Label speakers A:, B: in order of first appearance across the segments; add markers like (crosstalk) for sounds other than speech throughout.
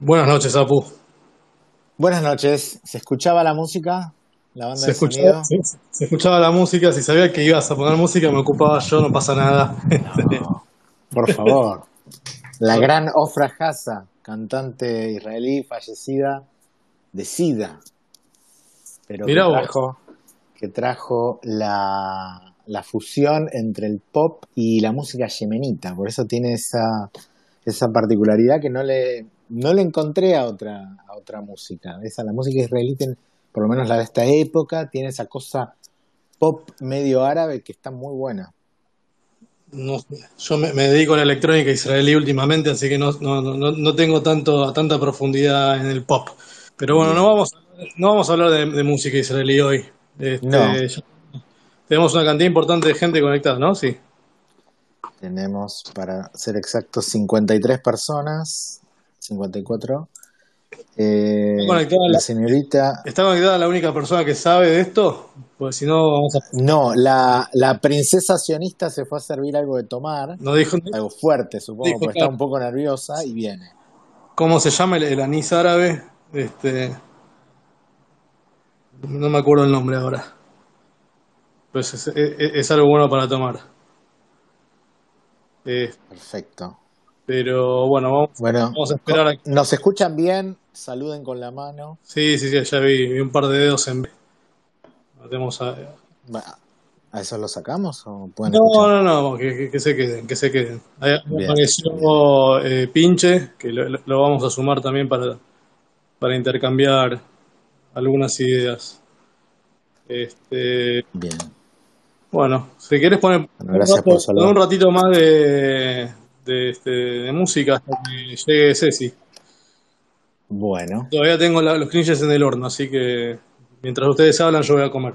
A: Buenas noches, Apu.
B: Buenas noches. ¿Se escuchaba la música? ¿La banda
A: Se
B: de
A: escuchaba, se, escuchaba la música, si sabía que ibas a poner música me ocupaba yo, no pasa nada.
B: No, por favor. La gran Ofra Hassa, cantante israelí fallecida de SIDA. Pero que
A: Mirá vos.
B: trajo, que trajo la, la fusión entre el pop y la música yemenita. Por eso tiene esa, esa particularidad que no le, no le encontré a otra, a otra música. Esa, la música israelí, tiene- por lo menos la de esta época, tiene esa cosa pop medio árabe que está muy buena.
A: No yo me, me dedico a la electrónica israelí últimamente, así que no, no, no, no tengo tanto, tanta profundidad en el pop. Pero bueno, no vamos, no vamos a hablar de, de música israelí hoy. Este,
B: No.
A: tenemos una cantidad importante de gente conectada, ¿no? Sí.
B: Tenemos, para ser exactos, 53 personas, 54. Eh,
A: Está conectada
B: la
A: la-
B: señorita...
A: ¿Está conectada la única persona que sabe de esto? Pues si no, vamos a...
B: No, la, la princesa sionista se fue a servir algo de tomar,
A: No dijo
B: algo fuerte, supongo,
A: Dijo,
B: porque
A: claro.
B: está un poco nerviosa y viene.
A: cómo se llama el, el anís árabe. Este, no me acuerdo el nombre ahora. Pues es, es- es algo bueno para tomar. Eh,
B: Perfecto.
A: Pero bueno, vamos,
B: Bueno,
A: vamos a esperar a
B: ¿nos escuchan bien? Saluden con la mano.
A: Sí, sí, sí, ya vi, vi un par de dedos en B. Tenemos a-
B: ¿A eso lo sacamos o pueden
A: No, no, no, que, se queden, que se queden. Ahí
B: Bien,
A: apareció eh, Pinche, que lo, vamos a sumar también para, para intercambiar algunas ideas. Este,
B: Bien.
A: bueno, si querés poner
B: Bueno, gracias por saludar.
A: un ratito más de, de, este, de música hasta que llegue Ceci.
B: Bueno,
A: Todavía tengo la- los cringes en el horno, así que mientras ustedes hablan yo voy a comer.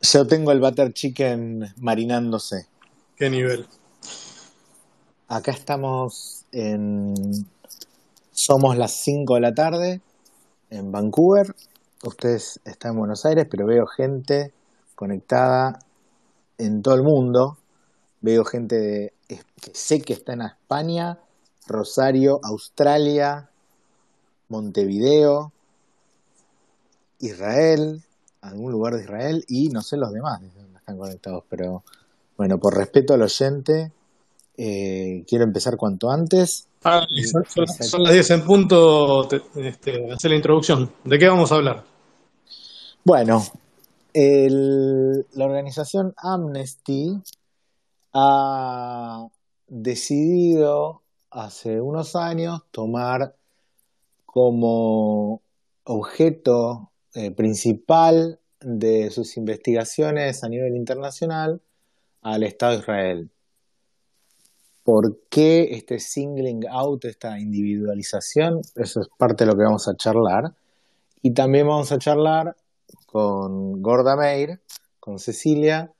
B: yo tengo el butter chicken marinándose.
A: ¿Qué nivel?
B: Acá estamos en... Somos las 5 de la tarde en Vancouver. Ustedes están en Buenos Aires, pero veo gente conectada en todo el mundo. Veo gente de- que sé que está en España, Rosario, Australia, Montevideo, Israel, algún lugar de Israel y no sé los demás están conectados, pero bueno, por respeto al oyente, eh, quiero empezar cuanto antes.
A: Ah, son, son- son las 10 en punto, te- este, hacer la introducción. ¿De qué vamos a hablar?
B: Bueno, el- la organización Amnesty ha decidido hace unos años tomar como objeto eh, principal de sus investigaciones a nivel internacional al Estado de Israel. ¿Por qué este singling out, esta individualización? Eso es parte de lo que vamos a charlar. Y también vamos a charlar con Gorda Meir, con Cecilia,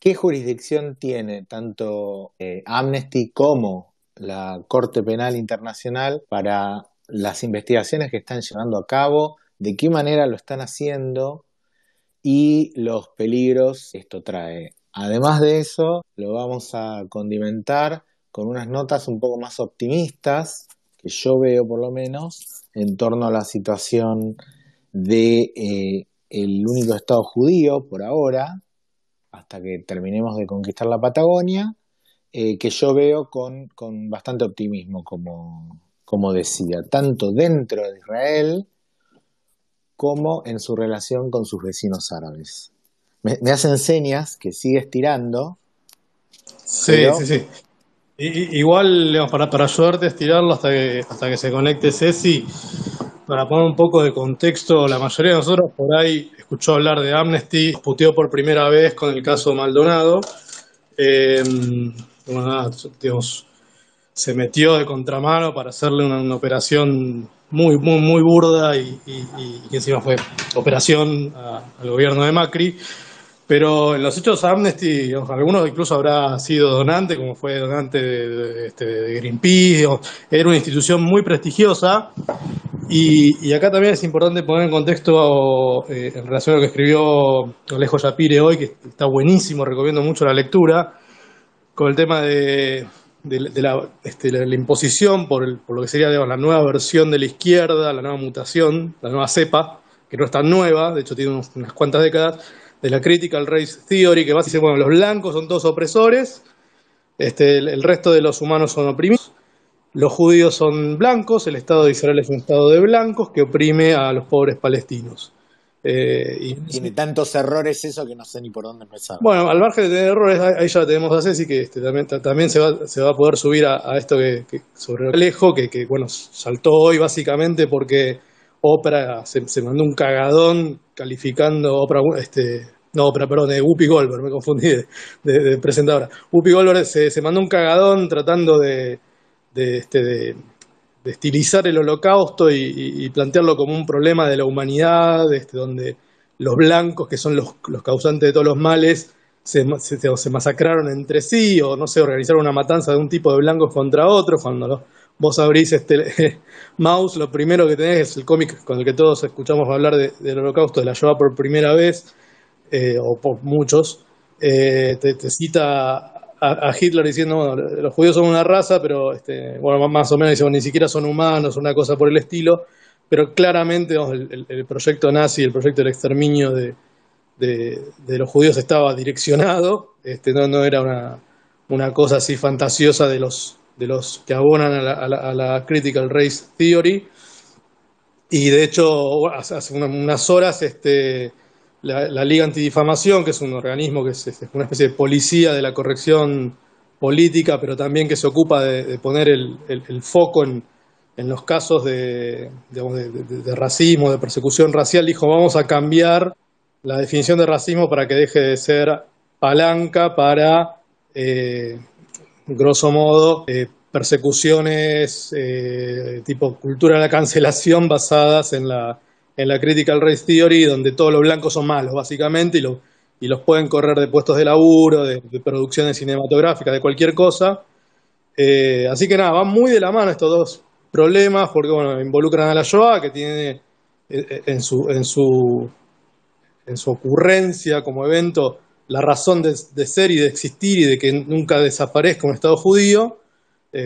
B: qué jurisdicción tiene tanto eh, Amnesty como la Corte Penal Internacional para las investigaciones que están llevando a cabo, de qué manera lo están haciendo y los peligros que esto trae. Además de eso, lo vamos a condimentar con unas notas un poco más optimistas, que yo veo por lo menos, en torno a la situación de eh, único Estado judío por ahora, hasta que terminemos de conquistar la Patagonia, eh, que yo veo con, con bastante optimismo, como, como decía, tanto dentro de Israel como en su relación con sus vecinos árabes. Me, me hacen señas que sigue estirando.
A: Sí,
B: Pero-
A: sí, sí. I- igual, digamos, para, para ayudarte a estirarlo hasta que, hasta que se conecte Ceci, para poner un poco de contexto, la mayoría de nosotros por ahí escuchó hablar de Amnesty, puteó por primera vez con el caso Maldonado. Eh, se metió de contramano para hacerle una, operación muy, muy, muy burda y, y- encima fue operación a- al gobierno de Macri. Pero en los hechos Amnesty, algunos incluso habrá sido donante, como fue donante de, de- este, de Greenpeace, era una institución muy prestigiosa. Y, y acá también es importante poner en contexto eh, en relación a lo que escribió Alejo Yapire hoy, que está buenísimo, recomiendo mucho la lectura, con el tema de, este, la, imposición por, lo que sería la nueva versión de la izquierda, la nueva mutación, la nueva cepa, que no es tan nueva, de hecho tiene unas cuantas décadas, de la Critical Race Theory, que básicamente, bueno, los blancos son todos opresores, este, el, resto de los humanos son oprimidos, los judíos son blancos, el Estado de Israel es un Estado de blancos que oprime a los pobres palestinos.
B: Eh, y, Tiene tantos errores eso que no sé ni por dónde empezar.
A: Bueno, al margen de tener errores, ahí ya tenemos a Ceci que este, también, se, va, se va a poder subir a, esto que, sobre el Alejo, que, que, bueno, saltó hoy básicamente porque Oprah se, mandó un cagadón calificando Oprah, este, no Oprah, perdón, de Whoopi Goldberg, me confundí de, presentadora. Whoopi Goldberg se, se, mandó un cagadón tratando de, de, este, estilizar el holocausto y, plantearlo como un problema de la humanidad, este, donde los blancos, que son los, causantes de todos los males, se, se, masacraron entre sí, o no sé, organizaron una matanza de un tipo de blancos contra otro, cuando vos abrís este (laughs) mouse, lo primero que tenés es el cómic con el que todos escuchamos hablar del holocausto de la Shoah por primera vez, eh, o por muchos, eh, te, cita a, Hitler diciendo, bueno, los judíos son una raza, pero este, bueno, más o menos dice, ni siquiera son humanos, una cosa por el estilo, pero claramente el, proyecto nazi, el proyecto del exterminio de, de, los judíos estaba direccionado, este, no, no era una, una cosa así fantasiosa de los, de los que abonan a la, Critical Race Theory. Y de hecho, hace unas horas este, la, Liga Antidifamación, que es un organismo que es, una especie de policía de la corrección política, pero también que se ocupa de, poner el, foco en, los casos de, racismo, de persecución racial, dijo vamos a cambiar la definición de racismo para que deje de ser palanca para, eh, grosso modo, eh, persecuciones eh, tipo cultura de la cancelación basadas en la en la Critical Race Theory, donde todos los blancos son malos, básicamente, y, y los pueden correr de puestos de laburo, de, producciones cinematográficas, de cualquier cosa. Eh, así que nada, van muy de la mano estos dos problemas, porque bueno, involucran a la Shoah, que tiene en su, en su, en su ocurrencia como evento la razón de, ser y de existir y de que nunca desaparezca un Estado judío,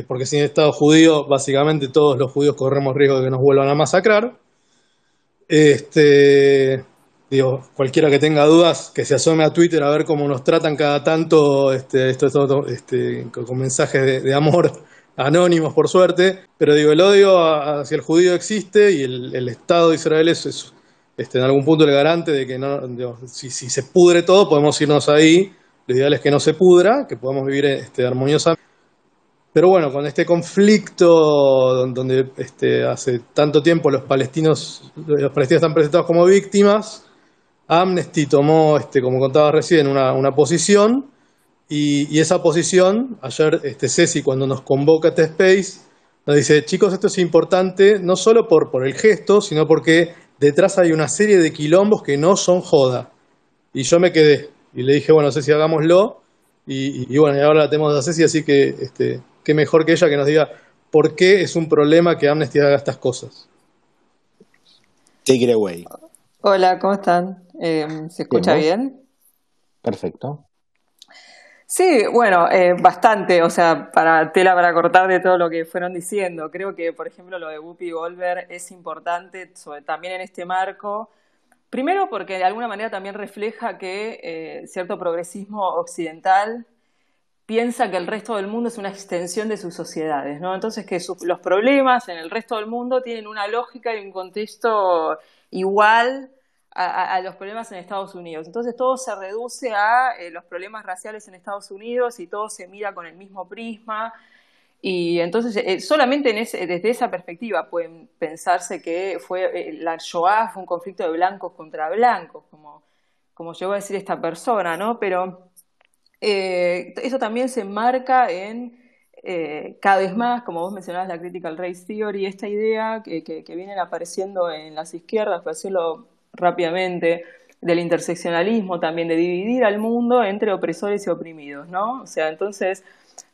A: porque sin Estado judío, básicamente todos los judíos corremos riesgo de que nos vuelvan a masacrar. Este, digo, cualquiera que tenga dudas, que se asome a Twitter a ver cómo nos tratan cada tanto este, esto, este, con mensajes de, amor (laughs) anónimos, por suerte. Pero digo, el odio hacia el judío existe y el, Estado de Israel es, este, en algún punto el garante de que no, si, se pudre todo, podemos irnos ahí. Lo ideal es que no se pudra, que podamos vivir este, armoniosamente. Pero bueno, con este conflicto donde este, hace tanto tiempo los palestinos, los palestinos están presentados como víctimas, Amnesty tomó, como contaba recién, una, posición y, esa posición, ayer Ceci cuando nos convoca a este space, nos dice, chicos, esto es importante no solo por, por el gesto, sino porque detrás hay una serie de quilombos que no son joda. Y yo me quedé y le dije, bueno, Ceci, hagámoslo. Y, bueno, y ahora la tenemos a Ceci, así que este, qué mejor que ella que nos diga por qué es un problema que Amnesty haga estas cosas.
B: Take it away.
C: Hola, ¿cómo están? Eh, ¿Se escucha bien,
B: Perfecto.
C: Sí, bueno, eh, bastante, o sea, para tela para cortar de todo lo que fueron diciendo. Creo que, por ejemplo, lo de Whoopi Goldberg es importante también en este marco. Primero porque de alguna manera también refleja que eh, cierto progresismo occidental piensa que el resto del mundo es una extensión de sus sociedades, ¿no? Entonces que los problemas en el resto del mundo tienen una lógica y un contexto igual a, los problemas en Estados Unidos. Entonces todo se reduce a eh, los problemas raciales en Estados Unidos y todo se mira con el mismo prisma. Y entonces eh, solamente desde esa perspectiva pueden pensarse que fue eh, la Shoah fue un conflicto de blancos contra blancos, como, como llegó a decir esta persona, ¿no? Pero eso también se enmarca en cada vez más, como vos mencionabas, la critical race theory, esta idea que, que, vienen apareciendo en las izquierdas, por decirlo rápidamente, del interseccionalismo también, de dividir al mundo entre opresores y oprimidos, ¿no? O sea, entonces,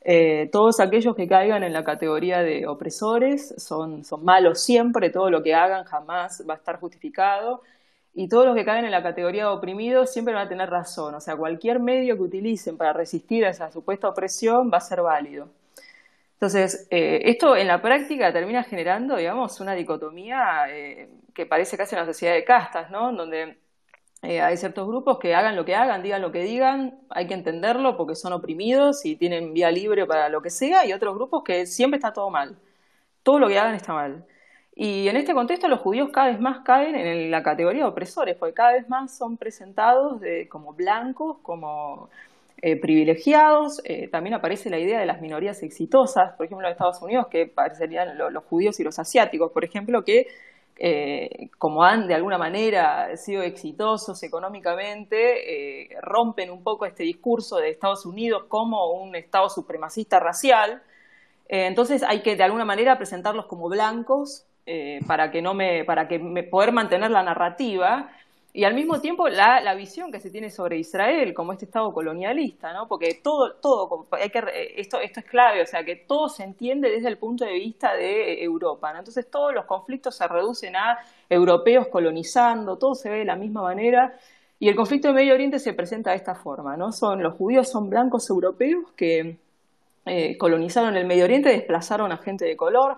C: eh, todos aquellos que caigan en la categoría de opresores son, son malos siempre, todo lo que hagan jamás va a estar justificado, y todos los que caen en la categoría de oprimidos siempre van a tener razón. O sea, cualquier medio que utilicen para resistir a esa supuesta opresión va a ser válido. Entonces, eh, esto en la práctica termina generando, digamos, una dicotomía eh, que parece casi una sociedad de castas, ¿no? Donde eh, hay ciertos grupos que hagan lo que hagan, digan lo que digan, hay que entenderlo porque son oprimidos y tienen vía libre para lo que sea, y otros grupos que siempre está todo mal. Todo lo que hagan está mal. Y en este contexto los judíos cada vez más caen en la categoría de opresores, porque cada vez más son presentados como blancos, como eh, privilegiados. Eh, también aparece la idea de las minorías exitosas, por ejemplo, en Estados Unidos, que parecerían los judíos y los asiáticos, por ejemplo, que eh, como han de alguna manera sido exitosos económicamente, rompen un poco este discurso de Estados Unidos como un Estado supremacista racial. entonces hay que de alguna manera presentarlos como blancos para que no me, para que poder mantener la narrativa y al mismo tiempo la, la, visión que se tiene sobre Israel como este Estado colonialista, ¿no? Porque todo, todo, hay que, esto, esto es clave, o sea, que todo se entiende desde el punto de vista de Europa, ¿no? Entonces todos los conflictos se reducen a europeos colonizando, todo se ve de la misma manera, y el conflicto de Medio Oriente se presenta de esta forma, ¿no? Son, los judíos son blancos europeos que eh, colonizaron el Medio Oriente, desplazaron a gente de color,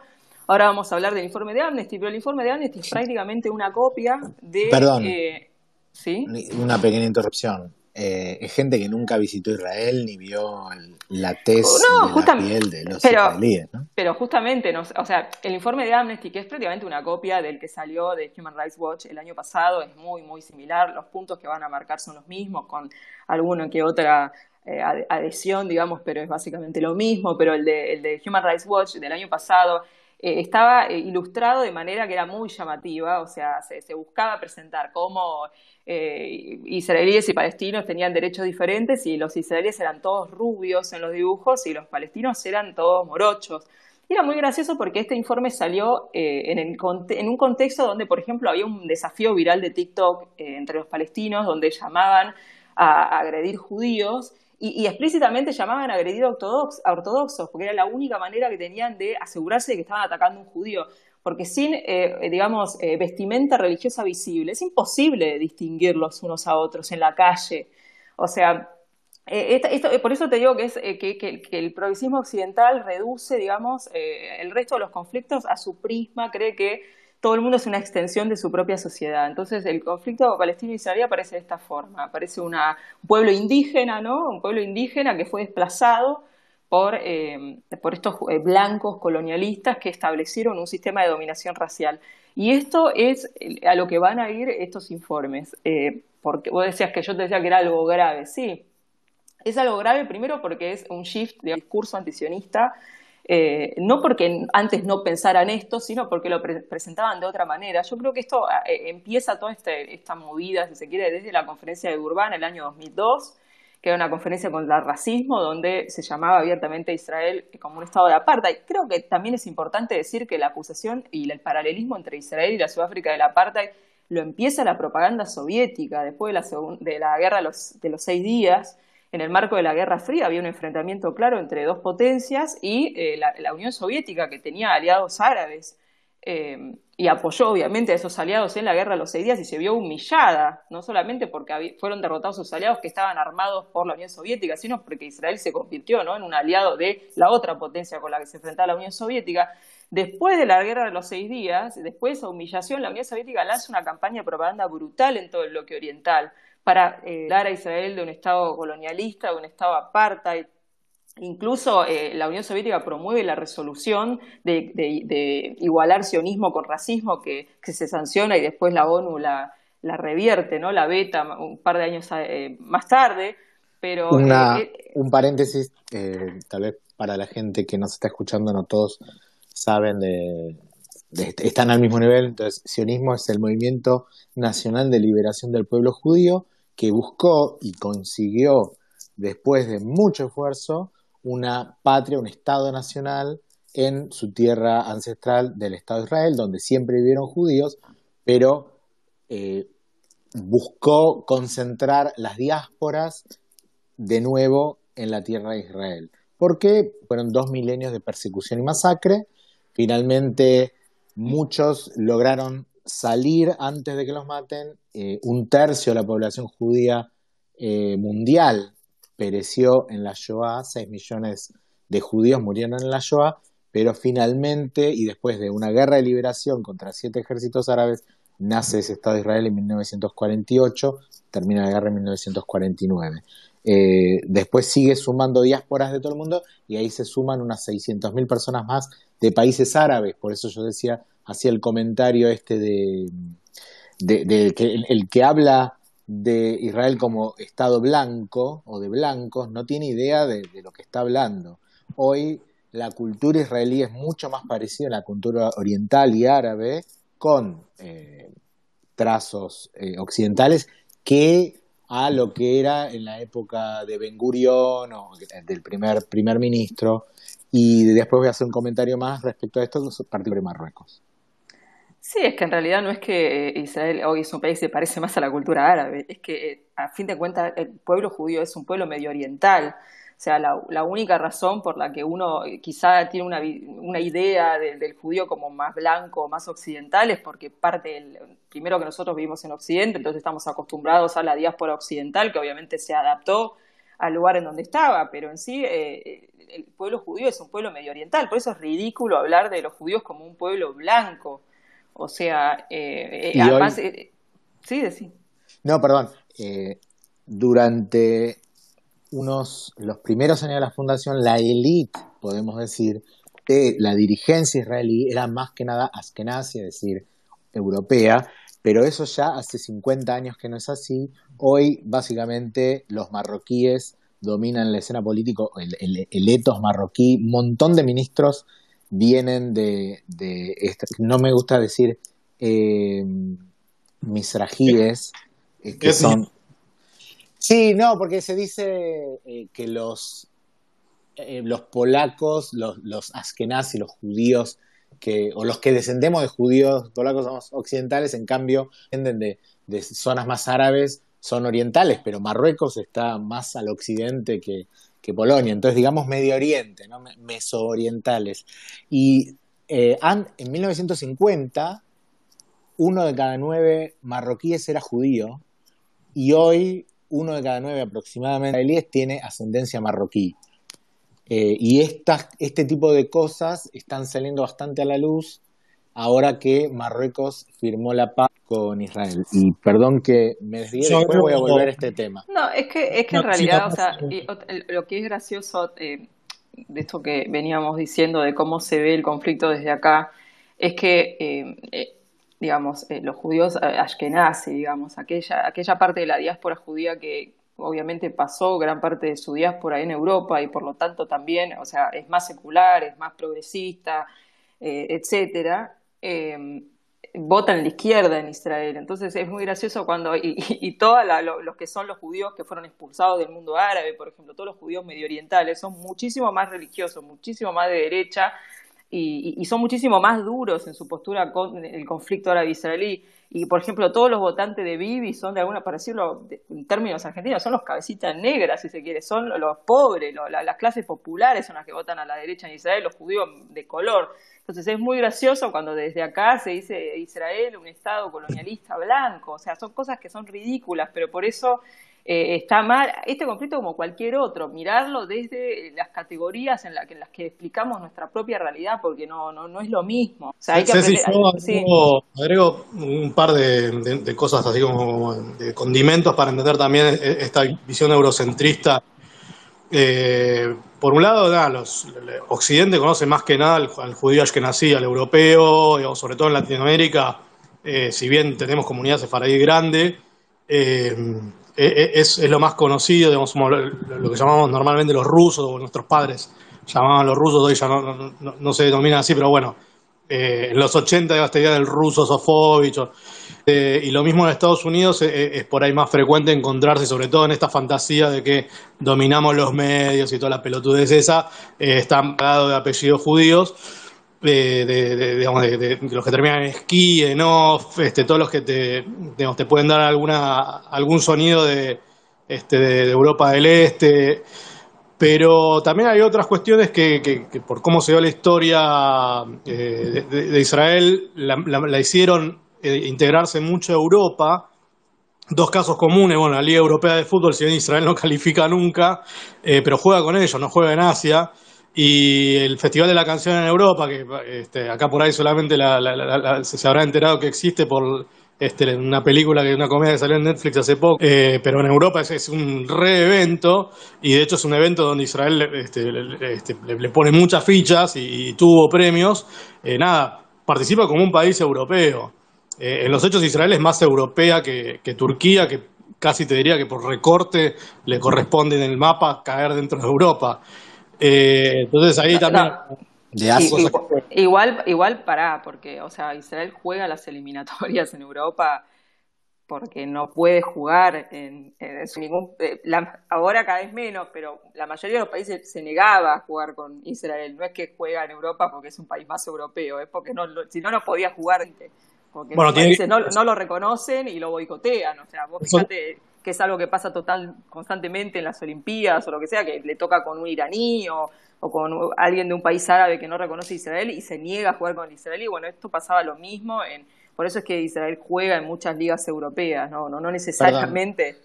C: Ahora vamos a hablar del informe de Amnesty, pero el informe de Amnesty es prácticamente una copia de...
B: Perdón. Eh, ¿sí? Una pequeña interrupción. Eh, es gente que nunca visitó Israel ni vio la tesis de la piel de los
C: pero, israelíes, ¿no? Pero justamente, o sea, el informe de Amnesty, que es prácticamente una copia del que salió de Human Rights Watch el año pasado, es muy, muy similar. Los puntos que van a marcar son los mismos, con alguna que otra eh, adhesión, digamos, pero es básicamente lo mismo. Pero el de, el de Human Rights Watch del año pasado eh, estaba eh, ilustrado de manera que era muy llamativa, o sea, se, buscaba presentar cómo eh, israelíes y palestinos tenían derechos diferentes y los israelíes eran todos rubios en los dibujos y los palestinos eran todos morochos. Era muy gracioso porque este informe salió en, en, un contexto donde, por ejemplo, había un desafío viral de TikTok entre los palestinos donde llamaban a agredir judíos y, explícitamente llamaban a agredir a, ortodoxos, porque era la única manera que tenían de asegurarse de que estaban atacando a un judío. Porque sin, eh, digamos, eh, vestimenta religiosa visible, es imposible distinguirlos unos a otros en la calle. O sea, eh, esto, por eso te digo que, es, que, que, el progresismo occidental reduce, digamos, el resto de los conflictos a su prisma, cree que todo el mundo es una extensión de su propia sociedad. Entonces, el conflicto palestino-israelí aparece de esta forma. Aparece un pueblo indígena, ¿no? Un pueblo indígena que fue desplazado por, eh, por estos eh, blancos colonialistas que establecieron un sistema de dominación racial. Y esto es eh, a lo que van a ir estos informes. porque vos decías que yo te decía que era algo grave. Sí, es algo grave primero porque es un shift de discurso antisionista eh, no porque antes no pensaran esto, sino porque lo presentaban de otra manera. Yo creo que esto ah, eh, empieza toda este, esta movida, si se quiere, desde la conferencia de Durban el año 2002, que era una conferencia contra el racismo, donde se llamaba abiertamente Israel como un estado de apartheid. Creo que también es importante decir que la acusación y el paralelismo entre Israel y la Sudáfrica del apartheid lo empieza la propaganda soviética después de la, guerra de los seis días, en el marco de la Guerra Fría había un enfrentamiento claro entre dos potencias y eh, la, Unión Soviética, que tenía aliados árabes eh, y apoyó obviamente a esos aliados en la Guerra de los Seis Días y se vio humillada, no solamente porque fueron derrotados sus aliados que estaban armados por la Unión Soviética, sino porque Israel se convirtió en un aliado de la otra potencia con la que se enfrentaba la Unión Soviética. Después de la guerra de los seis días, después de esa humillación, la Unión Soviética lanza una campaña de propaganda brutal en todo el bloque oriental, para eh, dar a Israel de un Estado colonialista, de un Estado apartheid. Incluso eh, la Unión Soviética promueve la resolución de, igualar sionismo con racismo que, se sanciona y después la ONU la, revierte, ¿no? la beta un par de años eh, más tarde. Pero,
B: un paréntesis, tal vez para la gente que nos está escuchando, no todos saben de, están al mismo nivel. Entonces, sionismo es el movimiento nacional de liberación del pueblo judío que buscó y consiguió, después de mucho esfuerzo, una patria, un Estado nacional en su tierra ancestral del Estado de Israel, donde siempre vivieron judíos, pero eh, buscó concentrar las diásporas de nuevo en la tierra de Israel. Porque fueron dos milenios de persecución y masacre. Finalmente, muchos lograron salir antes de que los maten. Eh, un tercio de la población judía eh, mundial pereció en la Shoah, 6 millones de judíos murieron en la Shoah, pero finalmente, y después de una guerra de liberación contra siete ejércitos árabes, nace ese Estado de Israel en 1948, termina la guerra en 1949. Eh, después sigue sumando diásporas de todo el mundo y ahí se suman unas 600.000 personas más de países árabes. Por eso yo decía, hacía el comentario este de, que el, que habla de Israel como Estado blanco o de blancos no tiene idea de, lo que está hablando. Hoy la cultura israelí es mucho más parecida a la cultura oriental y árabe con eh, trazos eh, occidentales que a lo que era en la época de Ben Gurion o del primer primer ministro. Y después voy a hacer un comentario más respecto a esto, particular Marruecos.
C: Sí, es que en realidad no es que eh, Israel hoy es un país que se parece más a la cultura árabe, es que a fin de cuentas el pueblo judío es un pueblo medio oriental o sea, la, única razón por la que uno quizá tiene una, una idea del judío como más blanco, más occidental, es porque parte, del, primero que nosotros vivimos en Occidente, entonces estamos acostumbrados a la diáspora occidental, que obviamente se adaptó al lugar en donde estaba, pero en sí eh, el pueblo judío es un pueblo medio oriental, por eso es ridículo hablar de los judíos como un pueblo blanco. O sea, eh, eh además, eh, sí, sí.
B: No, perdón. durante unos, los primeros años de la fundación, la élite, podemos decir, de la dirigencia israelí era más que nada askenazi, es decir, europea, pero eso ya hace 50 años que no es así. Hoy, básicamente, los marroquíes dominan la escena política, el, el, etos marroquí, un montón de ministros vienen de, de no me gusta decir eh, misrajíes, eh, que son Sí, no, porque se dice eh, que los, los polacos, los, los askenazis, los judíos, que, o los que descendemos de judíos polacos somos occidentales, en cambio, descienden de, de zonas más árabes, son orientales, pero Marruecos está más al occidente que, que Polonia, entonces digamos Medio Oriente, ¿no? mesoorientales. Y eh, en 1950, uno de cada nueve marroquíes era judío, y hoy uno de cada nueve aproximadamente tiene ascendencia marroquí. Eh, y este tipo de cosas están saliendo bastante a la luz ahora que Marruecos firmó la paz con Israel. Y perdón que me desvíe, después voy a volver a este tema.
C: No, es que, es que en realidad, o sea, lo que es gracioso eh, de esto que veníamos diciendo, de cómo se ve el conflicto desde acá, es que eh, digamos, eh, los judíos ashkenazi, digamos, aquella, aquella parte de la diáspora judía que obviamente pasó gran parte de su diáspora en Europa y por lo tanto también, o sea, es más secular, es más progresista, eh, etcétera, eh, votan la izquierda en Israel. Entonces es muy gracioso cuando, y, y, todos los que son los judíos que fueron expulsados del mundo árabe, por ejemplo, todos los judíos medio orientales, son muchísimo más religiosos, muchísimo más de derecha, y, son muchísimo más duros en su postura con el conflicto árabe-israelí. Y, por ejemplo, todos los votantes de Bibi son, de alguna, para decirlo en términos argentinos, son los cabecitas negras, si se quiere, son los pobres, las clases populares son las que votan a la derecha en Israel, los judíos de color. Entonces es muy gracioso cuando desde acá se dice Israel un Estado colonialista blanco, o sea, son cosas que son ridículas, pero por eso eh, está mal este conflicto como cualquier otro, mirarlo desde las categorías en, la, en las que explicamos nuestra propia realidad, porque no, no, no es lo mismo. O sea, hay que
A: agrego, un par de, cosas así como de condimentos para entender también e, esta visión eurocentrista. Eh, por un lado, los, Occidente conoce más que nada al, judío ashkenazí, al europeo, sobre todo en Latinoamérica, eh, si bien tenemos comunidad sefaradí grande, eh, e, e, es, lo más conocido, digamos, lo, que llamamos normalmente los rusos, o nuestros padres llamaban los rusos, hoy ya no, se denominan así, pero bueno, eh, en los 80 esta idea del ruso Sofovich, eh, y lo mismo en Estados Unidos eh, es por ahí más frecuente encontrarse, sobre todo en esta fantasía de que dominamos los medios y toda la pelotudez esa, están pagados de apellidos judíos de, de, los que terminan en esquí, en off, este, todos los que te, te pueden dar alguna, algún sonido de, este, de, Europa del Este. Pero también hay otras cuestiones que, que, por cómo se dio la historia eh, de, Israel, la, hicieron eh, integrarse mucho a Europa. Dos casos comunes, bueno, la Liga Europea de Fútbol, si bien Israel no (laughs) califica nunca, eh, pero juega con ellos, no juega en Asia. Y el Festival de la Canción en Europa, que este, acá por ahí solamente se habrá enterado que existe por este, una película, que una comedia que salió en Netflix hace poco, eh, pero en Europa es, un re-evento y de hecho es un evento donde Israel este, este, le, pone muchas fichas y, tuvo premios. Eh, nada, participa como un país europeo. Eh, en los hechos Israel es más europea que, Turquía, que casi te diría que por recorte le corresponde en el mapa caer dentro de Europa. Entonces ahí también
C: igual, igual para, porque, o sea, Israel juega las eliminatorias en Europa porque no puede jugar en, ningún. Eh, ahora cada vez menos, pero la mayoría de los países se negaba a jugar con Israel. No es que juega en Europa porque es un país más europeo, es porque no, si no, no podía jugar. Porque los países no, no, lo reconocen y lo boicotean. O sea, vos fíjate que es algo que pasa total constantemente en las Olimpiadas o lo que sea, que le toca con un iraní o o con alguien de un país árabe que no reconoce a Israel y se niega a jugar con Israel. Y bueno, esto pasaba lo mismo, en, por eso es que Israel juega en muchas ligas europeas, no, no, necesariamente.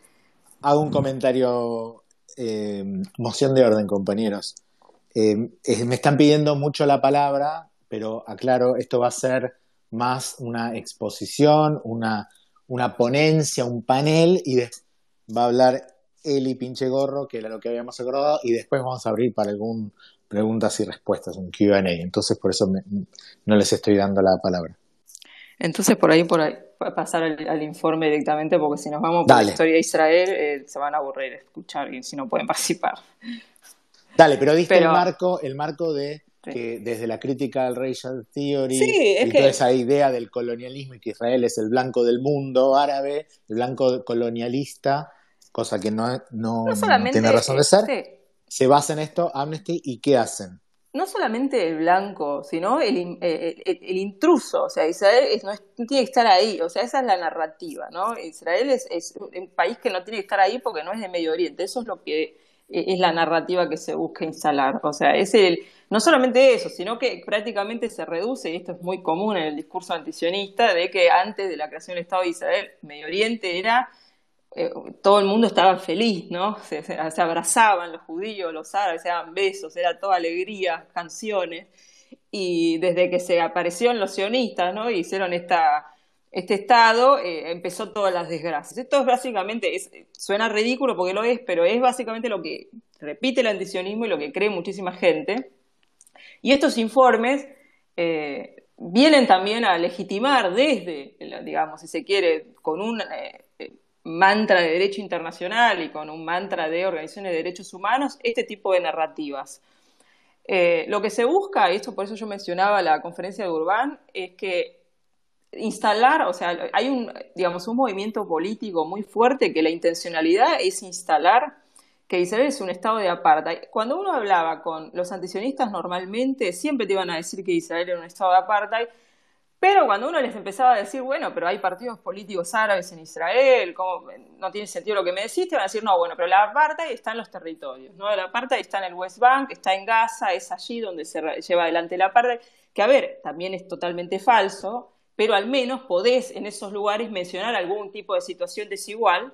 B: Hago un comentario, eh, moción de orden, compañeros. Eh, me están pidiendo mucho la palabra, pero aclaro, esto va a ser más una exposición, una, una ponencia, un panel, y va a hablar Eli Pinche Gorro, que era lo que habíamos acordado, y después vamos a abrir para algún preguntas y respuestas, un QA. Entonces, por eso no les estoy dando la palabra.
C: Entonces, por ahí, por ahí, pasar al, informe directamente, porque si nos vamos por la historia de Israel, eh, se van a aburrir escuchar y si no pueden (laughs) participar.
B: Dale, pero diste el marco, el marco de que desde la crítica al racial theory y toda esa idea del colonialismo y que Israel es el blanco del mundo árabe, el blanco colonialista, cosa que no, no, tiene razón de ser. Se basa en esto Amnesty y ¿qué hacen?
C: No solamente el blanco, sino el, el, intruso. O sea, Israel no, tiene que estar ahí. O sea, esa es la narrativa, ¿no? Israel es, es, un país que no tiene que estar ahí porque no es de Medio Oriente. Eso es lo que e, es la narrativa que se busca instalar. O sea, es el, no solamente eso, sino que prácticamente se reduce, y esto es muy común en el discurso antisionista, de que antes de la creación del Estado de Israel, Medio Oriente era eh, todo el mundo estaba feliz, ¿no? Se, abrazaban los judíos, los árabes, se daban besos, era toda alegría, canciones. Y desde que se aparecieron los sionistas, ¿no? Y hicieron esta, este Estado, eh, empezó todas las desgracias. Esto es básicamente, suena ridículo porque lo es, pero es básicamente lo que repite el antisionismo y lo que cree muchísima gente. Y estos informes eh, vienen también a legitimar desde, digamos, si se quiere, con un mantra de derecho internacional y con un mantra de organizaciones de derechos humanos este tipo de narrativas. Eh, lo que se busca, y esto por eso yo mencionaba la conferencia de Urbán, es que instalar, o sea, hay un, digamos, un movimiento político muy fuerte que la intencionalidad es instalar que Israel es un estado de apartheid. Cuando uno hablaba con los antisionistas normalmente, siempre te iban a decir que Israel era un estado de apartheid, pero cuando uno les empezaba a decir, bueno, pero hay partidos políticos árabes en Israel, no tiene sentido lo que me decís, te van a decir, no, bueno, pero la apartheid está en los territorios, ¿no? La apartheid está en el West Bank, está en Gaza, es allí donde se lleva adelante la apartheid, que a ver, también es totalmente falso, pero al menos podés en esos lugares mencionar algún tipo de situación desigual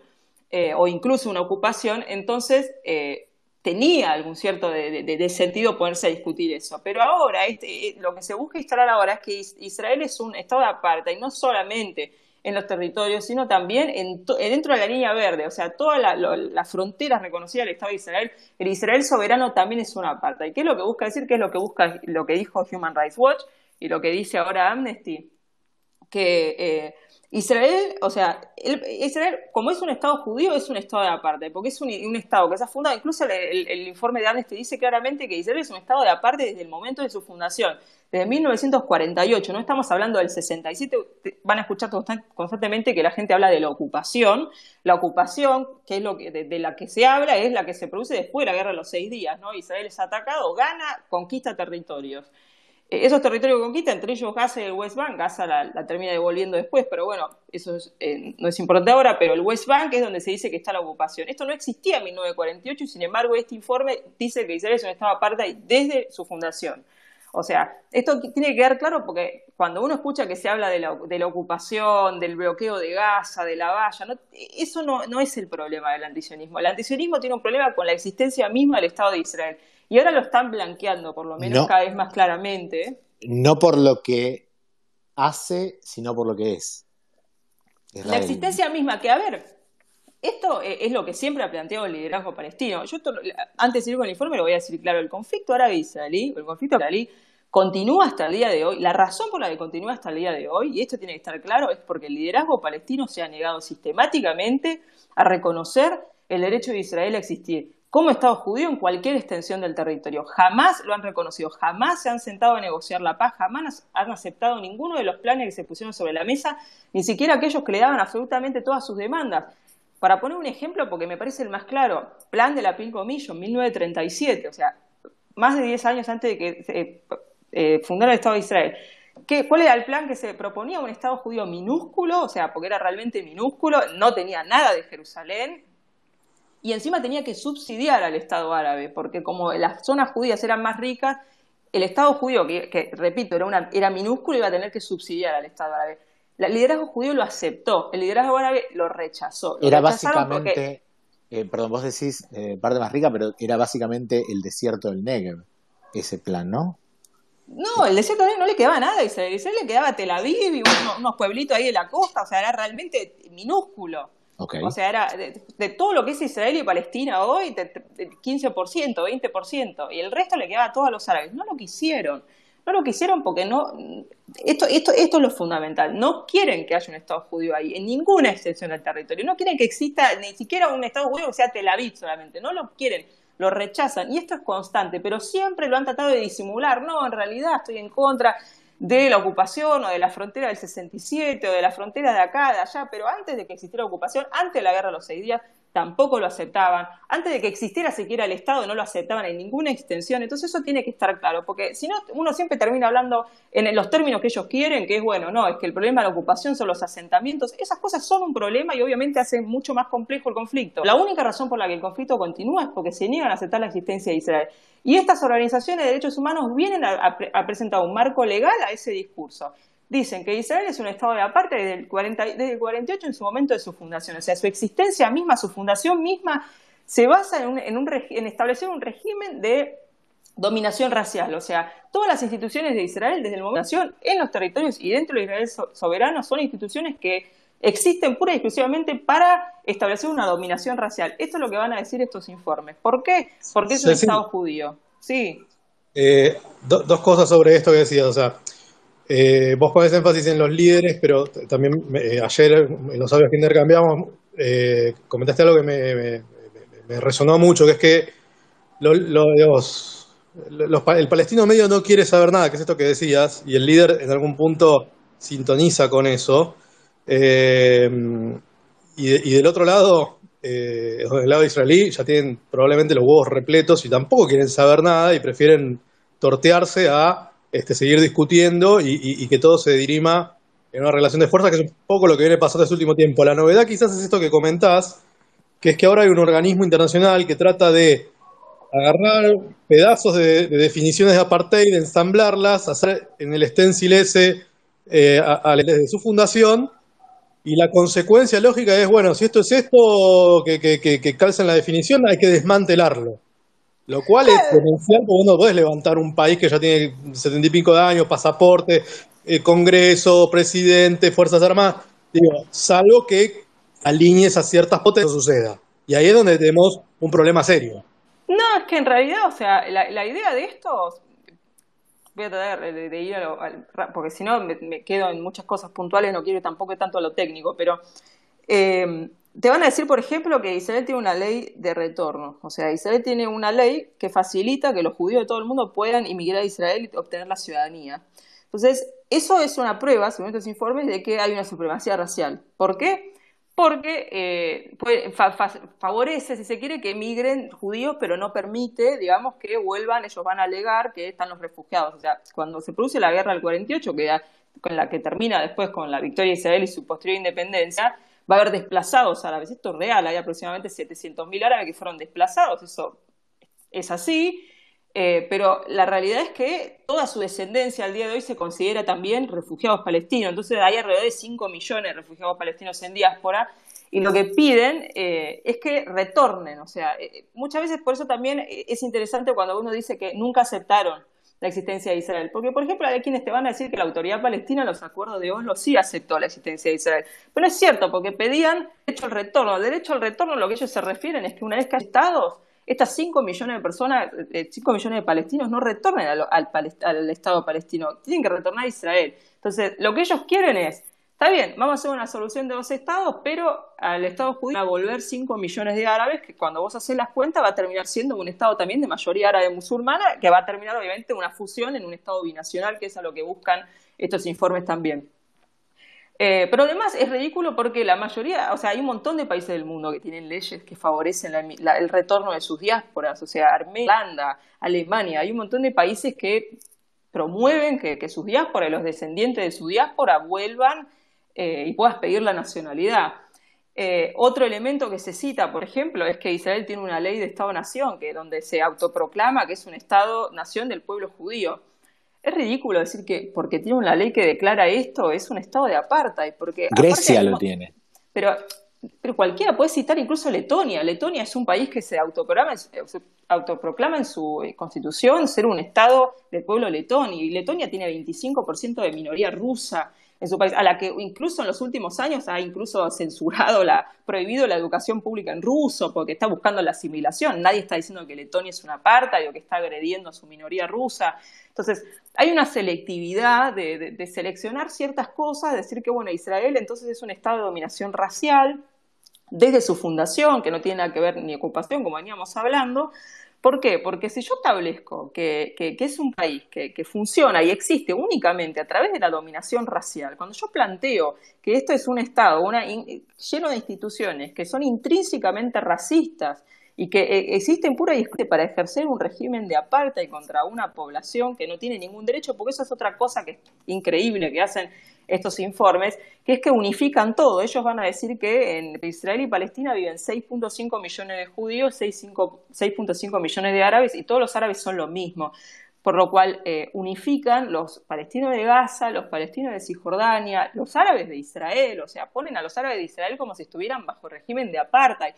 C: eh, o incluso una ocupación, entonces eh, tenía algún cierto de, sentido ponerse a discutir eso. Pero ahora, este, eh, lo que se busca instalar ahora es que Israel es un estado aparte, y no solamente en los territorios, sino también en dentro de la línea verde, o sea, todas las fronteras reconocidas del Estado de Israel, el Israel soberano también es una parte. ¿Y qué es lo que busca decir? ¿Qué es lo que busca, lo que dijo Human Rights Watch y lo que dice ahora Amnesty? Que eh, Israel, o sea, Israel, como es un Estado judío, es un Estado de aparte, porque es un, Estado que se ha fundado, incluso el, informe de Amnesty dice claramente que Israel es un Estado de aparte desde el momento de su fundación, desde 1948, no estamos hablando del 67, van a escuchar constantemente que la gente habla de la ocupación, la ocupación, que es lo que, de, la que se habla, es la que se produce después de la Guerra de los Seis Días, ¿no? Israel es atacado, gana, conquista territorios. Eh, esos territorios que conquista, entre ellos Gaza y el West Bank, Gaza la, termina devolviendo después, pero bueno, eso eh, no es importante ahora, pero el West Bank es donde se dice que está la ocupación. Esto no existía en 1948 y sin embargo este informe dice que Israel es un Estado aparte desde su fundación. O sea, esto tiene que quedar claro porque cuando uno escucha que se habla de la, ocupación, del bloqueo de Gaza, de la valla, eso no, no es el problema del antisionismo. El antisionismo tiene un problema con la existencia misma del Estado de Israel. Y ahora lo están blanqueando, por lo menos cada vez más claramente.
B: No por lo que hace, sino por lo que es.
C: La existencia misma, que a ver, esto es lo que siempre ha planteado el liderazgo palestino. Yo antes de ir con el informe lo voy a decir claro, el conflicto árabe-israelí, el conflicto israelí continúa hasta el día de hoy. La razón por la que continúa hasta el día de hoy, y esto tiene que estar claro, es porque el liderazgo palestino se ha negado sistemáticamente a reconocer el derecho de Israel a existir como Estado judío en cualquier extensión del territorio. Jamás lo han reconocido, jamás se han sentado a negociar la paz, jamás han aceptado ninguno de los planes que se pusieron sobre la mesa, ni siquiera aquellos que le daban absolutamente todas sus demandas. Para poner un ejemplo, porque me parece el más claro, plan de la Pilcomillo, 1937, o sea, más de 10 años antes de que se eh, fundara el Estado de Israel. ¿Qué, ¿Cuál era el plan que se proponía? Un Estado judío minúsculo, o sea, porque era realmente minúsculo, no tenía nada de Jerusalén, y encima tenía que subsidiar al Estado árabe, porque como las zonas judías eran más ricas, el Estado judío, que, repito, era, una, era minúsculo, iba a tener que subsidiar al Estado árabe. El liderazgo judío lo aceptó, el liderazgo árabe lo rechazó.
B: era básicamente, eh, perdón, vos decís eh, parte más rica, pero era básicamente el desierto del Negev, ese plan, ¿no?
C: No, el desierto del Negev no le quedaba nada a Israel. Israel le quedaba Tel Aviv y unos, unos pueblitos ahí de la costa, o sea, era realmente minúsculo. O sea, era de, todo lo que es Israel y Palestina hoy, de, 15%, 20%, y el resto le quedaba a todos los árabes. No lo quisieron. No lo quisieron porque no. Esto, esto, esto es lo fundamental. No quieren que haya un Estado judío ahí, en ninguna extensión del territorio. No quieren que exista ni siquiera un Estado judío que sea Tel Aviv solamente. No lo quieren. Lo rechazan. Y esto es constante, pero siempre lo han tratado de disimular. No, en realidad estoy en contra de la ocupación o de la frontera del 67 o de la frontera de acá, de allá, pero antes de que existiera ocupación, antes de la guerra de los seis días, tampoco lo aceptaban. Antes de que existiera siquiera el Estado, no lo aceptaban en ninguna extensión. Entonces eso tiene que estar claro, porque si no, uno siempre termina hablando en los términos que ellos quieren, que es bueno, no, es que el problema de la ocupación son los asentamientos. Esas cosas son un problema y obviamente hacen mucho más complejo el conflicto. La única razón por la que el conflicto continúa es porque se niegan a aceptar la existencia de Israel. Y estas organizaciones de derechos humanos vienen a, presentar un marco legal a ese discurso. Dicen que Israel es un Estado de aparte desde el, 40, desde el 48 en su momento de su fundación. O sea, su existencia misma, su fundación misma, se basa en, en establecer un régimen de dominación racial. O sea, todas las instituciones de Israel desde el momento de la fundación en los territorios y dentro de Israel soberano son instituciones que existen pura y exclusivamente para establecer una dominación racial. Esto es lo que van a decir estos informes. ¿Por qué? Porque es un Estado judío. Sí.
A: Eh, dos cosas sobre esto que decías. O sea, eh, vos pones énfasis en los líderes, pero también eh, ayer en los audios que intercambiamos comentaste algo que me, resonó mucho, que es que el palestino medio no quiere saber nada, que es esto que decías, y el líder en algún punto sintoniza con eso. Eh, y, del otro lado, eh, del lado israelí, ya tienen probablemente los huevos repletos y tampoco quieren saber nada y prefieren tortearse a este, seguir discutiendo y, que todo se dirima en una relación de fuerza, que es un poco lo que viene pasando este último tiempo. La novedad quizás es esto que comentás, que es que ahora hay un organismo internacional que trata de agarrar pedazos de, definiciones de apartheid, ensamblarlas, hacer en el stencil ese eh, desde su fundación y la consecuencia lógica es, bueno, si esto es esto que, que, calza en la definición, hay que desmantelarlo. Lo cual es potencial porque no puedes levantar un país que ya tiene setenta y pico de años, pasaporte, eh, Congreso, presidente, Fuerzas Armadas. Digo, salvo que alinees a ciertas potencias suceda. Y ahí es donde tenemos un problema serio.
C: No, es que en realidad, o sea, la, la idea de esto, voy a tratar de, ir a lo, al, porque si no me, quedo en muchas cosas puntuales, no quiero tampoco tanto a lo técnico, pero eh, te van a decir, por ejemplo, que Israel tiene una ley de retorno, o sea, Israel tiene una ley que facilita que los judíos de todo el mundo puedan inmigrar a Israel y obtener la ciudadanía. Entonces, eso es una prueba, según estos informes, de que hay una supremacía racial. ¿Por qué? porque eh, favorece, si se quiere, que emigren judíos, pero no permite, digamos, que vuelvan, ellos van a alegar que están los refugiados. O sea, cuando se produce la guerra del 48, que con la que termina después con la victoria de Israel y su posterior independencia, va a haber desplazados árabes. Esto es real, hay aproximadamente 700.000 árabes que fueron desplazados, eso es así. Eh, pero la realidad es que toda su descendencia al día de hoy se considera también refugiados palestinos. Entonces hay alrededor de 5 millones de refugiados palestinos en diáspora y lo que piden eh, es que retornen. O sea, eh, muchas veces por eso también es interesante cuando uno dice que nunca aceptaron la existencia de Israel. Porque, por ejemplo, hay quienes te van a decir que la autoridad palestina los acuerdos de Oslo sí aceptó la existencia de Israel. Pero es cierto, porque pedían derecho al retorno. Derecho al retorno lo que ellos se refieren es que una vez que estados estas 5 millones de personas, 5 eh, millones de palestinos no retornen al, al, Estado palestino, tienen que retornar a Israel. Entonces, lo que ellos quieren es, está bien, vamos a hacer una solución de dos estados, pero al Estado judío va a volver 5 millones de árabes, que cuando vos haces las cuentas va a terminar siendo un Estado también de mayoría árabe musulmana, que va a terminar obviamente una fusión en un Estado binacional, que es a lo que buscan estos informes también. Eh, pero además es ridículo porque la mayoría, o sea, hay un montón de países del mundo que tienen leyes que favorecen el retorno de sus diásporas, o sea, Armenia, Alemania, hay un montón de países que promueven que, sus diásporas, los descendientes de su diáspora vuelvan eh, y puedas pedir la nacionalidad. Eh, otro elemento que se cita, por ejemplo, es que Israel tiene una ley de Estado-nación, que donde se autoproclama que es un Estado-nación del pueblo judío. Es ridículo decir que porque tiene una ley que declara esto es un estado de apartheid. Porque
B: Grecia lo tiene.
C: Pero, pero cualquiera puede citar incluso Letonia. Letonia es un país que se autoproclama, se autoproclama en su eh, constitución ser un estado del pueblo letón y Letonia tiene 25% de minoría rusa en su país, a la que incluso en los últimos años ha incluso censurado, la, prohibido la educación pública en ruso, porque está buscando la asimilación. Nadie está diciendo que Letonia es una parta o que está agrediendo a su minoría rusa. Entonces, hay una selectividad de, seleccionar ciertas cosas, decir que, bueno, Israel entonces es un estado de dominación racial desde su fundación, que no tiene nada que ver ni ocupación, como veníamos hablando, ¿Por qué? Porque si yo establezco que, es un país que, funciona y existe únicamente a través de la dominación racial, cuando yo planteo que esto es un Estado lleno de instituciones que son intrínsecamente racistas y que eh, existen pura y para ejercer un régimen de apartheid contra una población que no tiene ningún derecho, porque eso es otra cosa que es increíble que hacen estos informes, que es que unifican todo. Ellos van a decir que en Israel y Palestina viven 6.5 millones de judíos, 6.5 millones de árabes y todos los árabes son lo mismo. Por lo cual eh, unifican los palestinos de Gaza, los palestinos de Cisjordania, los árabes de Israel, o sea, ponen a los árabes de Israel como si estuvieran bajo régimen de apartheid.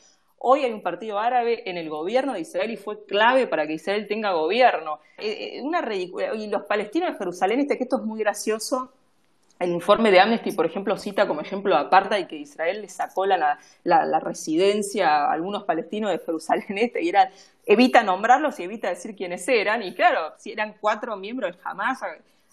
C: Hoy hay un partido árabe en el gobierno de Israel y fue clave para que Israel tenga gobierno. Eh, eh, una y los palestinos de Jerusalén, este que esto es muy gracioso, el informe de Amnesty, por ejemplo, cita como ejemplo apartheid que Israel le sacó la, residencia a algunos palestinos de Jerusalén Este y era, evita nombrarlos y evita decir quiénes eran. Y claro, si eran cuatro miembros Hamas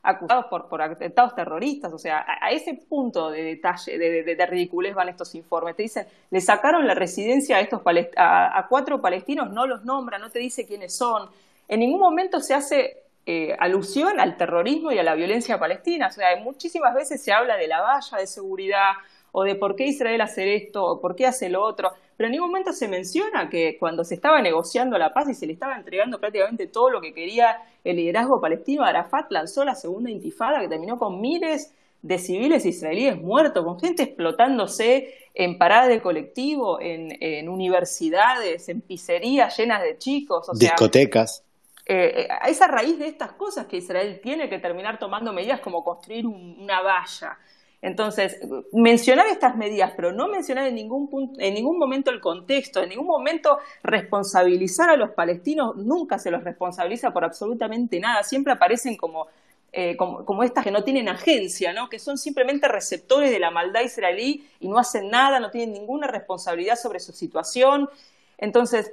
C: acusados por, por atentados terroristas. O sea, a, ese punto de detalle, de, de, ridiculez van estos informes. Te dicen, le sacaron la residencia a, estos a, a cuatro palestinos, no los nombra, no te dice quiénes son. En ningún momento se hace eh, alusión al terrorismo y a la violencia palestina. O sea, muchísimas veces se habla de la valla de seguridad o de por qué Israel hace esto o por qué hace lo otro, pero en ningún momento se menciona que cuando se estaba negociando la paz y se le estaba entregando prácticamente todo lo que quería el liderazgo palestino, Arafat lanzó la segunda intifada que terminó con miles de civiles israelíes muertos, con gente explotándose en paradas de colectivo, en, universidades, en pizzerías llenas de chicos. O
B: Discotecas.
C: Eh, a esa raíz de estas cosas que Israel tiene que terminar tomando medidas como construir una valla. Entonces, mencionar estas medidas, pero no mencionar en ningún, punto, en ningún momento el contexto, en ningún momento responsabilizar a los palestinos, nunca se los responsabiliza por absolutamente nada, siempre aparecen como, eh, como, como, estas que no tienen agencia, ¿no? que son simplemente receptores de la maldad israelí y no hacen nada, no tienen ninguna responsabilidad sobre su situación. Entonces,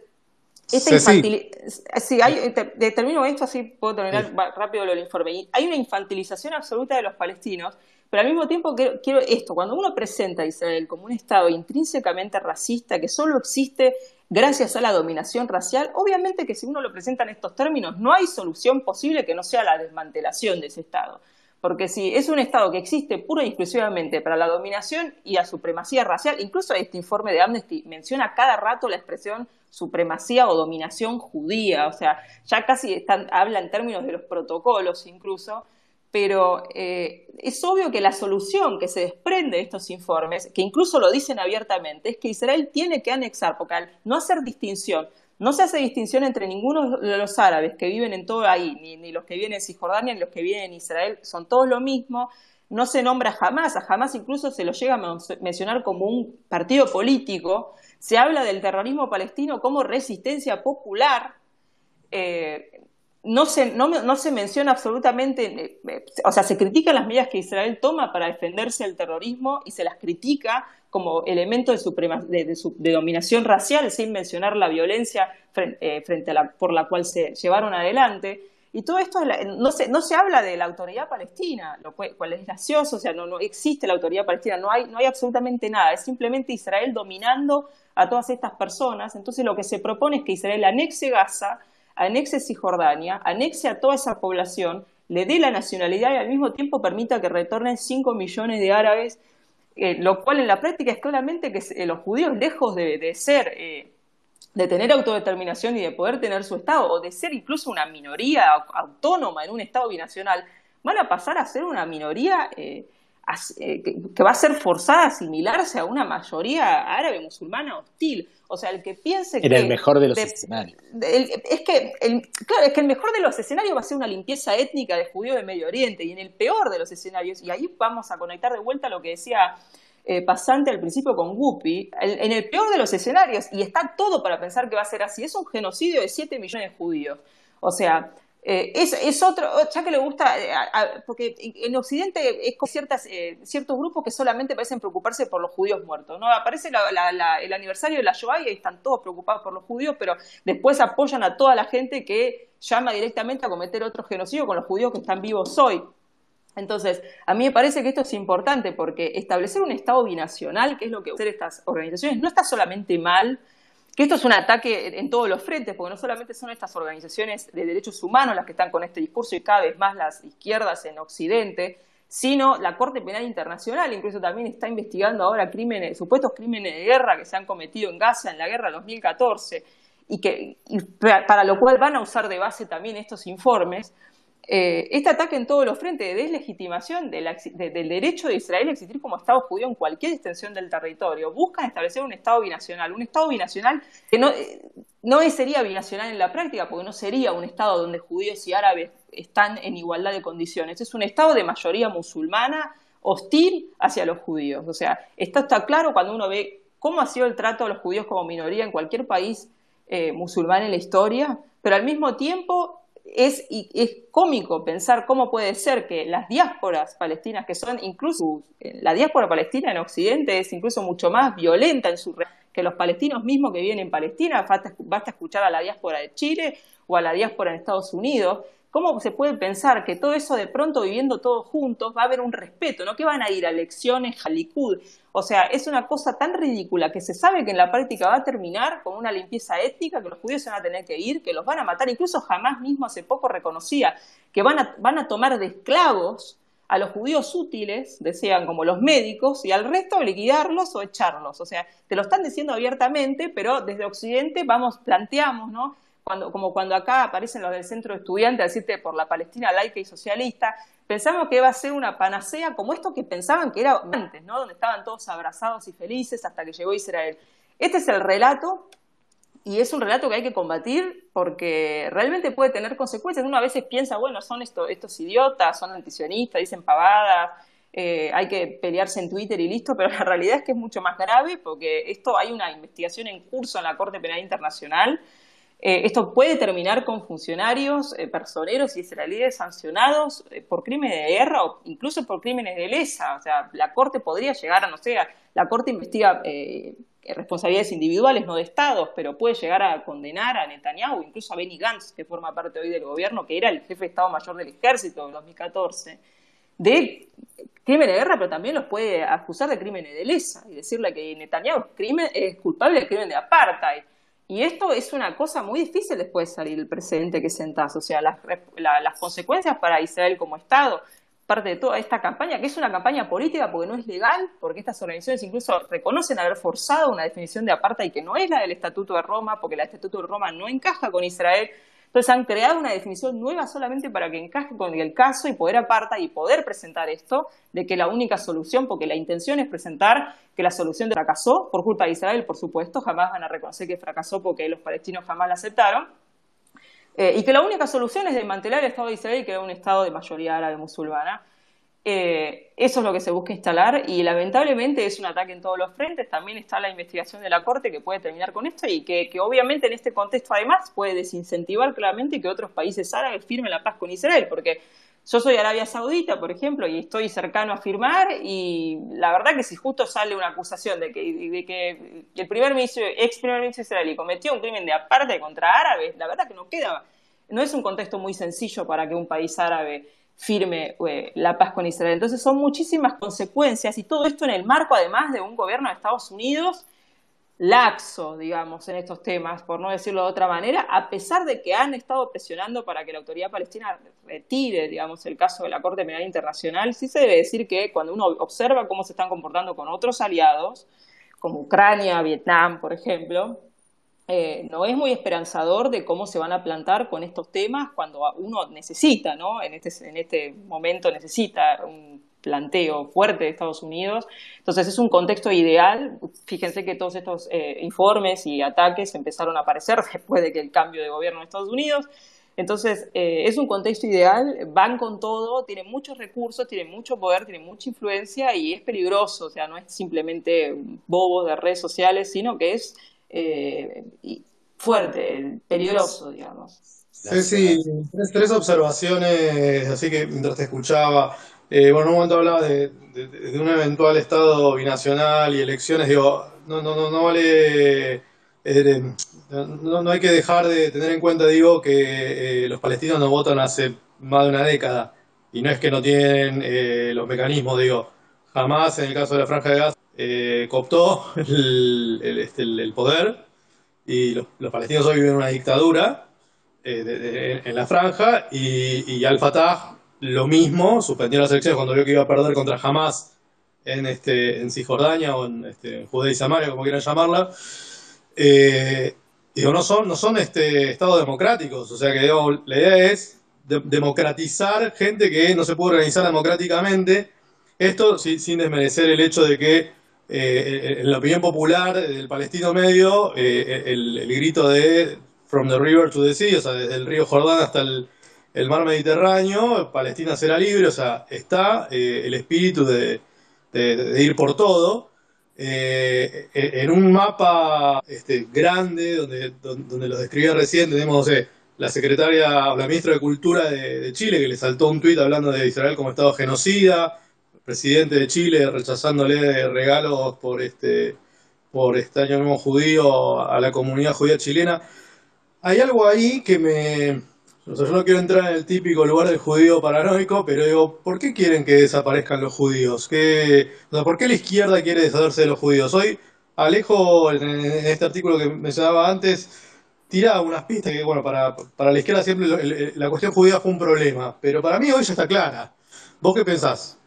C: esta sí, hay, termino esto, así puedo terminar rápido lo del informe. Hay una infantilización absoluta de los palestinos, pero al mismo tiempo quiero, quiero, esto, cuando uno presenta a Israel como un Estado intrínsecamente racista, que solo existe gracias a la dominación racial, obviamente que si uno lo presenta en estos términos, no hay solución posible que no sea la desmantelación de ese Estado. Porque si es un Estado que existe pura y exclusivamente para la dominación y la supremacía racial, incluso este informe de Amnesty menciona cada rato la expresión supremacía o dominación judía, o sea, ya casi están, habla en términos de los protocolos incluso, pero eh, es obvio que la solución que se desprende de estos informes, que incluso lo dicen abiertamente, es que Israel tiene que anexar, porque al no hacer distinción no se hace distinción entre ninguno de los árabes que viven en todo ahí, ni, los que viven en Cisjordania, ni los que viven en Israel, son todos lo mismo. No se nombra jamás, a jamás incluso se lo llega a mencionar como un partido político. Se habla del terrorismo palestino como resistencia popular. Eh, no se, no, no se menciona absolutamente, eh, eh, o sea, se critican las medidas que Israel toma para defenderse del terrorismo y se las critica como elemento de, de, dominación racial sin mencionar la violencia eh, frente, a la, por la cual se llevaron adelante. Y todo esto no, se, no se habla de la autoridad palestina, lo cual, es gracioso, o sea, no, no existe la autoridad palestina, no hay, no hay absolutamente nada, es simplemente Israel dominando a todas estas personas. Entonces lo que se propone es que Israel anexe Gaza, anexe Cisjordania, anexe a toda esa población, le dé la nacionalidad y al mismo tiempo permita que retornen 5 millones de árabes, eh, lo cual en la práctica es claramente que eh, los judíos, lejos de, ser, eh, de tener autodeterminación y de poder tener su Estado, o de ser incluso una minoría autónoma en un Estado binacional, van a pasar a ser una minoría que va a ser forzada a asimilarse a una mayoría árabe musulmana hostil. O sea, el que piense que...
B: En el mejor de los escenarios.
C: es que, el, claro, es que el mejor de los escenarios va a ser una limpieza étnica de judíos de Medio Oriente y en el peor de los escenarios, y ahí vamos a conectar de vuelta a lo que decía eh, Pasante al principio con Guppy, en el peor de los escenarios, y está todo para pensar que va a ser así, es un genocidio de 7 millones de judíos. O sea, eh, es, otro, ya que le gusta, eh, porque en Occidente es con ciertas, eh, ciertos grupos que solamente parecen preocuparse por los judíos muertos. ¿no? Aparece el aniversario de la Shoah y están todos preocupados por los judíos, pero después apoyan a toda la gente que llama directamente a cometer otro genocidio con los judíos que están vivos hoy. Entonces, a mí me parece que esto es importante porque establecer un Estado binacional, que es lo que hacer estas organizaciones, no está solamente mal, que esto es un ataque en todos los frentes, porque no solamente son estas organizaciones de derechos humanos las que están con este discurso y cada vez más las izquierdas en Occidente, sino la Corte Penal Internacional, incluso también está investigando ahora crímenes, supuestos crímenes de guerra que se han cometido en Gaza en la guerra de 2014, y que para lo cual van a usar de base también estos informes, eh, este ataque en todos los frentes de deslegitimación del derecho de Israel a existir como Estado judío en cualquier extensión del territorio. Buscan establecer un Estado binacional, un Estado binacional que no, eh, no sería binacional en la práctica, porque no sería un Estado donde judíos y árabes están en igualdad de condiciones. Es un Estado de mayoría musulmana hostil hacia los judíos. O sea, esto está claro cuando uno ve cómo ha sido el trato a los judíos como minoría en cualquier país eh, musulmán en la historia, pero al mismo tiempo es, es cómico pensar cómo puede ser que las diásporas palestinas, que son incluso, eh, la diáspora palestina en Occidente es incluso mucho más violenta en su que los palestinos mismos que viven en Palestina, basta, basta escuchar a la diáspora de Chile o a la diáspora en Estados Unidos, ¿Cómo se puede pensar que todo eso de pronto viviendo todos juntos va a haber un respeto, no que van a ir a elecciones, a O sea, es una cosa tan ridícula que se sabe que en la práctica va a terminar con una limpieza étnica, que los judíos se van a tener que ir, que los van a matar. Incluso jamás mismo hace poco reconocía que van a, van a tomar de esclavos a los judíos útiles, decían como los médicos, y al resto liquidarlos o echarlos. O sea, te lo están diciendo abiertamente, pero desde Occidente vamos, planteamos, ¿no? Como cuando acá aparecen los del centro de estudiantes a decirte por la Palestina laica y socialista, pensamos que iba a ser una panacea como esto que pensaban que era antes, ¿no? Donde estaban todos abrazados y felices hasta que llegó Israel. Este es el relato y es un relato que hay que combatir porque realmente puede tener consecuencias. Uno a veces piensa, bueno, son estos idiotas, son antisionistas, dicen pavadas, eh, hay que pelearse en Twitter y listo, pero (laughs) la realidad es que es mucho más grave porque esto hay una investigación en curso en la Corte Penal Internacional eh, esto puede terminar con funcionarios, eh, personeros y israelíes sancionados eh, por crímenes de guerra o incluso por crímenes de lesa. O sea, la Corte podría llegar a, no sé, la Corte investiga responsabilidades individuales, no de estados, pero puede llegar a condenar a Netanyahu, incluso a Benny Gantz, que forma parte hoy del gobierno, que era el jefe de Estado Mayor del Ejército en 2014, de crímenes de guerra, pero también los puede acusar de crímenes de lesa y decirle que Netanyahu es, es culpable del crimen de apartheid. Y esto es una cosa muy difícil después de salir el precedente que sentás, o sea, las, las consecuencias para Israel como Estado, parte de toda esta campaña, que es una campaña política porque no es legal, porque estas organizaciones incluso reconocen haber forzado una definición de apartheid que no es la del Estatuto de Roma, porque el Estatuto de Roma no encaja con Israel. Entonces han creado una definición nueva solamente para que encaje con el caso y poder aparta y poder presentar esto de que la única solución, porque la intención es presentar que la solución fracasó por culpa de Israel, por supuesto, jamás van a reconocer que fracasó porque los palestinos jamás la aceptaron, eh, y que la única solución es desmantelar el Estado de Israel y crear un Estado de mayoría árabe musulmana. Eh, eso es lo que se busca instalar y lamentablemente es un ataque en todos los frentes. También está la investigación de la Corte que puede terminar con esto y que, obviamente en este contexto además puede desincentivar claramente que otros países árabes firmen la paz con Israel, porque yo soy Arabia Saudita, por ejemplo, y estoy cercano a firmar y la verdad que si justo sale una acusación de que, el primer ministro, ex primer ministro israelí cometió un crimen de aparte contra árabes, la verdad que no queda, no es un contexto muy sencillo para que un país árabe firme eh, la paz con Israel. Entonces son muchísimas consecuencias y todo esto en el marco además de un gobierno de Estados Unidos laxo, digamos, en estos temas, por no decirlo de otra manera, a pesar de que han estado presionando para que la autoridad palestina retire, digamos, el caso de la Corte Penal Internacional, sí se debe decir que cuando uno observa cómo se están comportando con otros aliados, como Ucrania, Vietnam, por ejemplo, eh, no es muy esperanzador de cómo se van a plantar con estos temas cuando uno necesita, ¿no? En este, en este momento necesita un planteo fuerte de Estados Unidos. Entonces es un contexto ideal. Fíjense que todos estos eh, informes y ataques empezaron a aparecer (laughs) después de que el cambio de gobierno en Estados Unidos. Entonces eh, es un contexto ideal, van con todo, tienen muchos recursos, tienen mucho poder, tienen mucha influencia y es peligroso. O sea, no es simplemente bobos de redes sociales, sino que es eh, fuerte, peligroso, digamos. Sí,
A: sí, tres, observaciones, así que mientras te escuchaba, eh, bueno, en un momento hablaba de, un eventual estado binacional y elecciones, digo, no, no, no, no vale, eh, no, hay que dejar de tener en cuenta, digo, que los palestinos no votan hace más de una década, y no es que no tienen los mecanismos, digo, jamás en el caso de la Franja de Gaza eh, cooptó este, el, poder y los, palestinos hoy viven una dictadura eh, en la franja y, Al-Fatah lo mismo, suspendió las elecciones cuando vio que iba a perder contra Hamas en, este, en Cisjordania o en, este, Judea y Samaria, como quieran llamarla. Eh, digo, no son, no son este, estados democráticos, o sea que la idea es democratizar gente que no se puede organizar democráticamente. Esto sin desmerecer el hecho de que eh, en la opinión popular del palestino medio, eh, el, grito de From the River to the Sea, o sea, desde el río Jordán hasta el, mar Mediterráneo, Palestina será libre, o sea, está eh, el espíritu de, ir por todo. en un mapa este, grande, donde, donde, lo describía recién, tenemos, la secretaria o la ministra de Cultura de, de Chile, que le saltó un tuit hablando de Israel como Estado genocida, presidente de Chile rechazándole regalos por este por este año nuevo judío a la comunidad judía chilena. Hay algo ahí que me... yo no quiero entrar en el típico lugar del judío paranoico, pero digo, ¿por qué quieren que desaparezcan los judíos? ¿Qué, ¿Por qué la izquierda quiere deshacerse de los judíos? Hoy Alejo, en, este artículo que mencionaba antes, tira unas pistas que, bueno, para, para la izquierda siempre la cuestión judía fue un problema, pero para mí hoy ya está clara. ¿Vos qué pensás?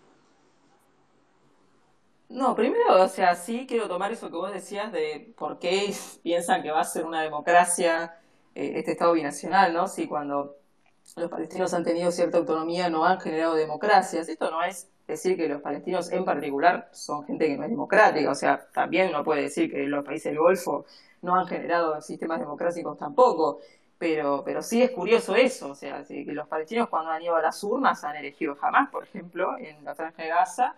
C: No, primero, o sea, sí quiero tomar eso que vos decías de por qué piensan que va a ser una democracia eh, este Estado binacional, ¿no? Si cuando los palestinos han tenido cierta autonomía no han generado democracias. Esto no es decir que los palestinos en particular son gente que no es democrática, o sea, también uno puede decir que los países del Golfo no han generado sistemas democráticos tampoco, pero, pero sí es curioso eso, o sea, que los palestinos cuando han ido a las urnas han elegido jamás, por ejemplo, en la franja de Gaza,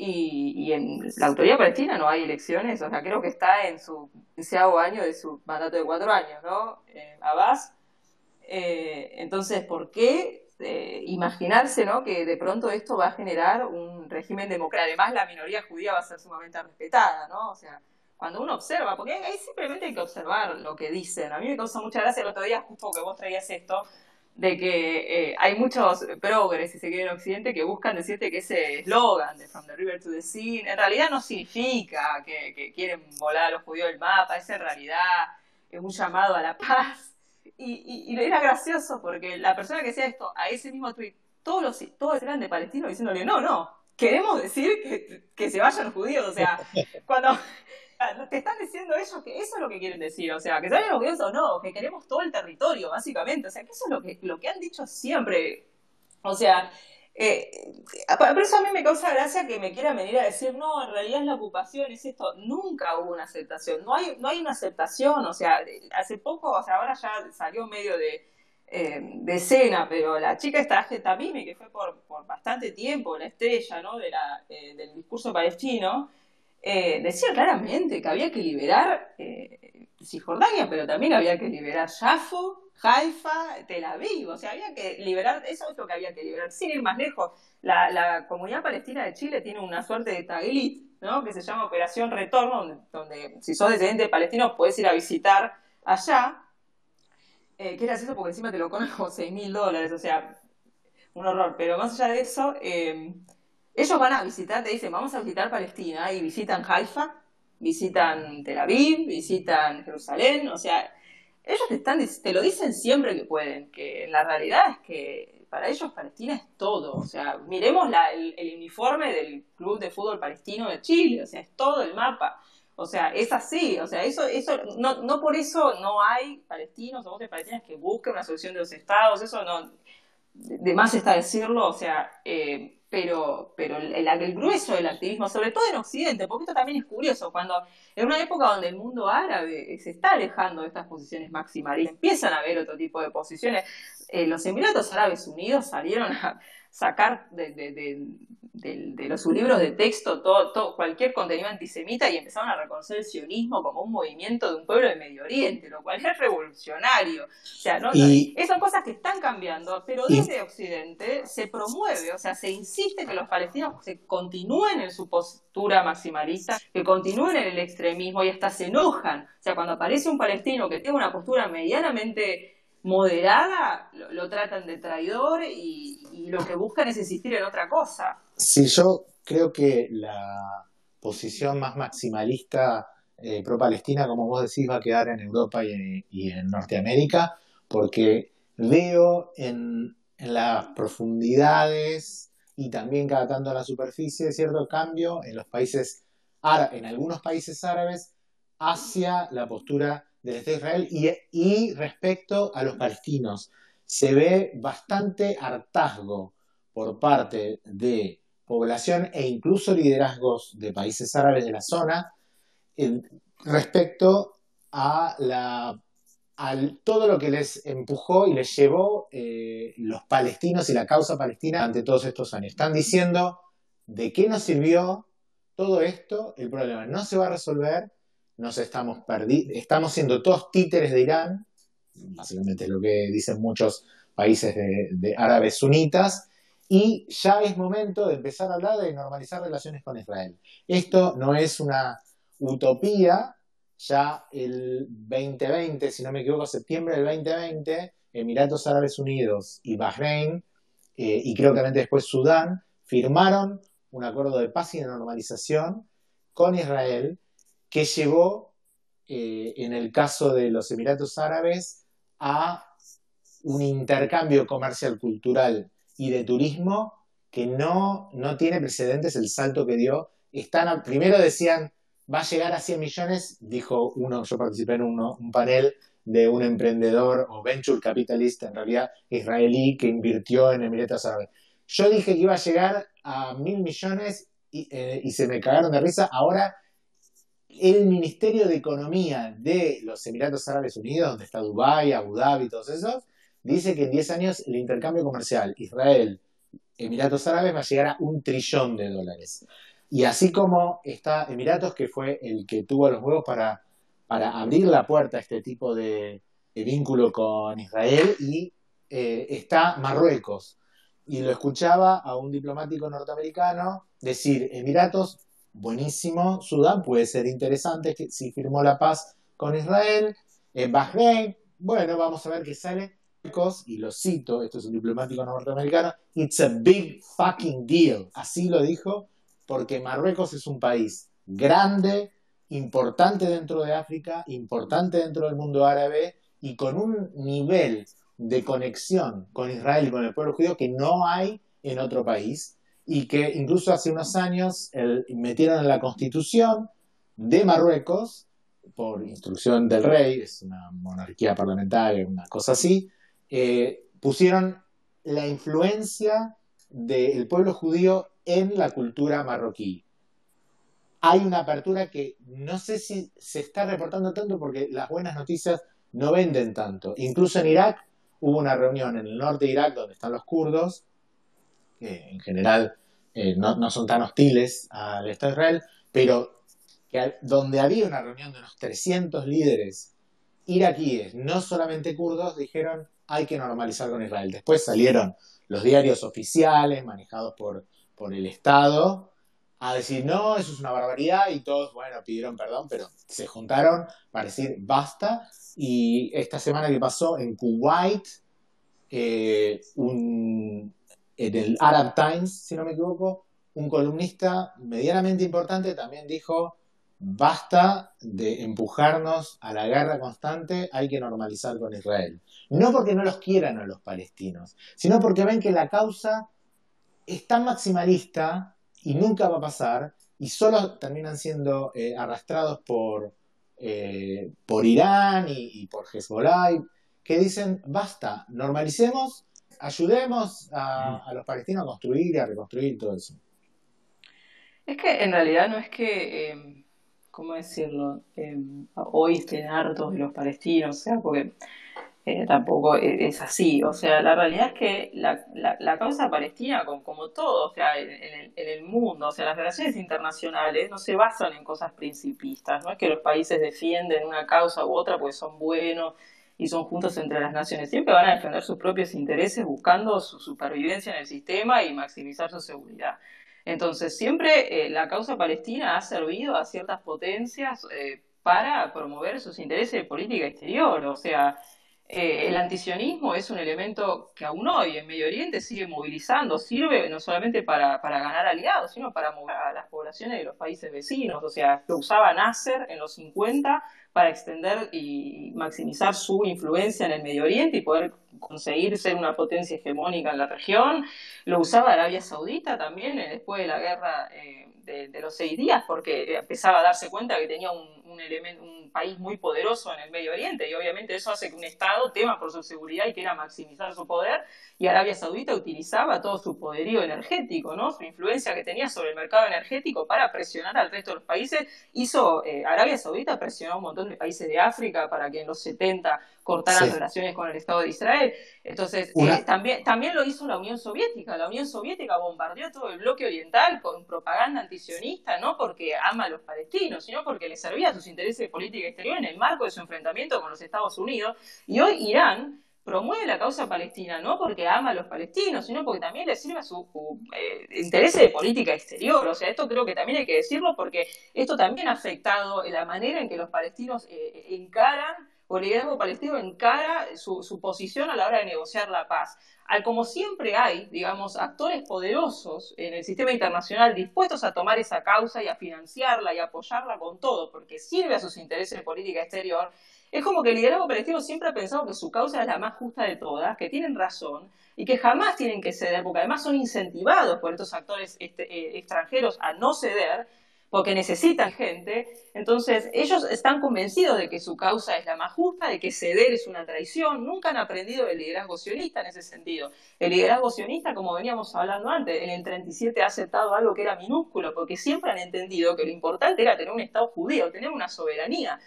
C: y, en la autoridad palestina no hay elecciones, o sea, creo que está en su deseado año de su mandato de cuatro años, ¿no? Eh, Abbas. Eh, entonces, ¿por qué eh, imaginarse, ¿no? Que de pronto esto va a generar un régimen democrático. Además, la minoría judía va a ser sumamente respetada, ¿no? O sea, cuando uno observa, porque ahí simplemente hay que observar lo que dicen. A mí me causa mucha gracia el otro día, justo que vos traías esto, de que eh, hay muchos progres, si se quiere, en Occidente, que buscan decirte que ese eslogan de From the River to the Sea, en realidad no significa que, quieren volar a los judíos del mapa, es en realidad es un llamado a la paz. Y, y, era gracioso porque la persona que decía esto a ese mismo tweet, todos los todos eran de palestinos diciéndole, no, no, queremos decir que, que se vayan judíos. O sea, cuando te están diciendo ellos que eso es lo que quieren decir, o sea, que saben lo que es o no, que queremos todo el territorio, básicamente, o sea, que eso es lo que, lo que han dicho siempre. O sea, eh, por eso a mí me causa gracia que me quieran venir a decir, no, en realidad es la ocupación, es esto. Nunca hubo una aceptación, no hay, no hay una aceptación, o sea, hace poco, o sea, ahora ya salió medio de, eh, de escena, pero la chica esta Tamimi, que fue por, por bastante tiempo la estrella ¿no? de la, eh, del discurso palestino, eh, decía claramente que había que liberar eh, Cisjordania, pero también había que liberar Jafo, Haifa, Tel Aviv, o sea, había que liberar, eso es lo que había que liberar, sin ir más lejos. La, comunidad palestina de Chile tiene una suerte de taglit, ¿no? que se llama Operación Retorno, donde, si sos descendiente palestino puedes ir a visitar allá, eh, que era eso porque encima te lo comen como 6 mil dólares, o sea, un horror, pero más allá de eso... Eh, ellos van a visitar, te dicen, vamos a visitar Palestina y visitan Haifa, visitan Tel Aviv, visitan Jerusalén, o sea, ellos te, están, te lo dicen siempre que pueden, que la realidad es que para ellos Palestina es todo, o sea, miremos el, uniforme del Club de Fútbol Palestino de Chile, o sea, es todo el mapa. O sea, es así, o sea, eso, eso, no, no por eso no hay palestinos o voces palestinas que busquen una solución de los estados, eso no, de más está decirlo, o sea, eh, pero, pero el, el, grueso del activismo, sobre todo en Occidente, porque esto también es curioso, cuando en una época donde el mundo árabe se está alejando de estas posiciones maximalistas, empiezan a haber otro tipo de posiciones, eh, los Emiratos Árabes Unidos salieron a sacar de, de, los libros de texto todo, cualquier contenido antisemita y empezaron a reconocer el sionismo como un movimiento de un pueblo de Medio Oriente, lo cual es revolucionario. O sea, ¿no? esas cosas que están cambiando, pero desde Occidente se promueve, o sea, se insiste que los palestinos se continúen en su postura maximalista, que continúen en el extremismo y hasta se enojan. O sea, cuando aparece un palestino que tiene una postura medianamente moderada, lo, tratan de traidor y, lo que buscan es insistir en otra cosa.
B: Sí, yo creo que la posición más maximalista eh, pro-palestina, como vos decís, va a quedar en Europa y en, Norteamérica, porque veo en, las profundidades y también cada tanto en la superficie cierto cambio en los países en algunos países árabes hacia la postura del Estado de Israel y, respecto a los palestinos. Se ve bastante hartazgo por parte de población e incluso liderazgos de países árabes de la zona respecto a la todo lo que les empujó y les llevó eh, los palestinos y la causa palestina ante todos estos años. Están diciendo de qué nos sirvió todo esto, el problema no se va a resolver nos estamos estamos siendo todos títeres de Irán, básicamente lo que dicen muchos países de, árabes sunitas, y ya es momento de empezar a hablar de normalizar relaciones con Israel. Esto no es una utopía, ya el 2020, si no me equivoco, septiembre del 2020, Emiratos Árabes Unidos y Bahrein, eh, y creo que después Sudán, firmaron un acuerdo de paz y de normalización con Israel que llevó, eh, en el caso de los Emiratos Árabes, a un intercambio comercial, cultural y de turismo que no, no tiene precedentes el salto que dio. Están, primero decían, va a llegar a 100 millones, dijo uno, yo participé en un panel de un emprendedor o venture capitalista, en realidad israelí, que invirtió en Emiratos Árabes. Yo dije que iba a llegar a mil millones y, eh, y se me cagaron de risa. Ahora el Ministerio de Economía de los Emiratos Árabes Unidos, donde está Dubái, Abu Dhabi todos esos, dice que en 10 años el intercambio comercial Israel, Emiratos Árabes va a llegar a un trillón de dólares. Y así como está Emiratos, que fue el que tuvo los huevos para, para abrir la puerta a este tipo de, vínculo con Israel, y eh, está Marruecos. Y lo escuchaba a un diplomático norteamericano decir, Emiratos buenísimo. Sudán puede ser interesante si firmó la paz con Israel. En Bahrein, bueno, vamos a ver qué sale. Y lo cito, esto es un diplomático norteamericano, it's a big fucking deal. Así lo dijo, porque Marruecos es un país grande, importante dentro de África, importante dentro del mundo árabe y con un nivel de conexión con Israel y con el pueblo judío que no hay en otro país y que incluso hace unos años metieron en la Constitución de Marruecos, por instrucción del rey, es una monarquía parlamentaria, una cosa así, eh, pusieron la influencia del pueblo judío en la cultura marroquí. Hay una apertura que no sé si se está reportando tanto porque las buenas noticias no venden tanto. Incluso en Irak hubo una reunión en el norte de Irak donde están los kurdos, que en general eh, no, son tan hostiles al Estado de Israel, pero donde había una reunión de unos 300 líderes iraquíes, no solamente kurdos, dijeron hay que normalizar con Israel. Después salieron los diarios oficiales manejados por, por el Estado a decir, no, eso es una barbaridad y todos, bueno, pidieron perdón, pero se juntaron para decir, basta. Y esta semana que pasó en Kuwait, eh, un, en el Arab Times, si no me equivoco, un columnista medianamente importante también dijo, basta de empujarnos a la guerra constante, hay que normalizar con Israel. No porque no los quieran a los palestinos, sino porque ven que la causa es tan maximalista y nunca va a pasar y solo terminan siendo eh, arrastrados por, eh, por Irán y, por Hezbollah que dicen basta, normalicemos, ayudemos a, los palestinos a construir y a reconstruir todo eso.
C: Es que en realidad no es que, eh, ¿cómo decirlo? hoy estén hartos de los palestinos, o sea, porque eh, tampoco e-, es así. O sea, la realidad es que la, la, causa palestina, como, todo, o sea, en, el, mundo, o sea, las relaciones internacionales no se basan en cosas principistas, no es que los países defienden una causa u otra porque son buenos y son juntos entre las naciones. Siempre van a defender sus propios intereses buscando su supervivencia en el sistema y maximizar su seguridad. Entonces, siempre eh, la causa palestina ha servido a ciertas potencias eh, para promover sus intereses de política exterior. O sea, eh, el antisionismo es un elemento que aún hoy en Medio Oriente sigue movilizando, sirve no solamente para, ganar aliados, sino para mover a las poblaciones de los países vecinos. O sea, lo usaba Nasser en los 50 para extender y maximizar su influencia en el Medio Oriente y poder conseguir ser una potencia hegemónica en la región. Lo usaba Arabia Saudita también eh, después de la guerra eh, de, los seis días, porque empezaba a darse cuenta que tenía un, un, elemento, un país muy poderoso en el Medio Oriente y obviamente eso hace que un Estado tema por su seguridad y quiera maximizar su poder y Arabia Saudita utilizaba todo su poderío energético, ¿no? su influencia que tenía sobre el mercado energético para presionar al resto de los países. Hizo, eh, Arabia Saudita presionó un montón de países de África para que en los 70 cortaran relaciones con el Estado de Israel. Entonces, eh, también, también lo hizo la Unión Soviética. La Unión Soviética bombardeó todo el bloque oriental con propaganda antisionista, no porque ama a los palestinos, sino porque le servía a sus intereses de política exterior en el marco de su enfrentamiento con los Estados Unidos. Y hoy Irán promueve la causa palestina, no porque ama a los palestinos, sino porque también le sirve a su eh, interés de política exterior. O sea, esto creo que también hay que decirlo porque esto también ha afectado la manera en que los palestinos eh, encaran, o el liderazgo palestino encara su, su posición a la hora de negociar la paz. Al como siempre hay, digamos, actores poderosos en el sistema internacional dispuestos a tomar esa causa y a financiarla y apoyarla con todo, porque sirve a sus intereses de política exterior, es como que el liderazgo palestino siempre ha pensado que su causa es la más justa de todas, que tienen razón y que jamás tienen que ceder, porque además son incentivados por estos actores este, eh, extranjeros a no ceder, porque necesitan gente. Entonces, ellos están convencidos de que su causa es la más justa, de que ceder es una traición. Nunca han aprendido del liderazgo sionista en ese sentido. El liderazgo sionista, como veníamos hablando antes, en el 37 ha aceptado algo que era minúsculo, porque siempre han entendido que lo importante era tener un Estado judío, tener una soberanía.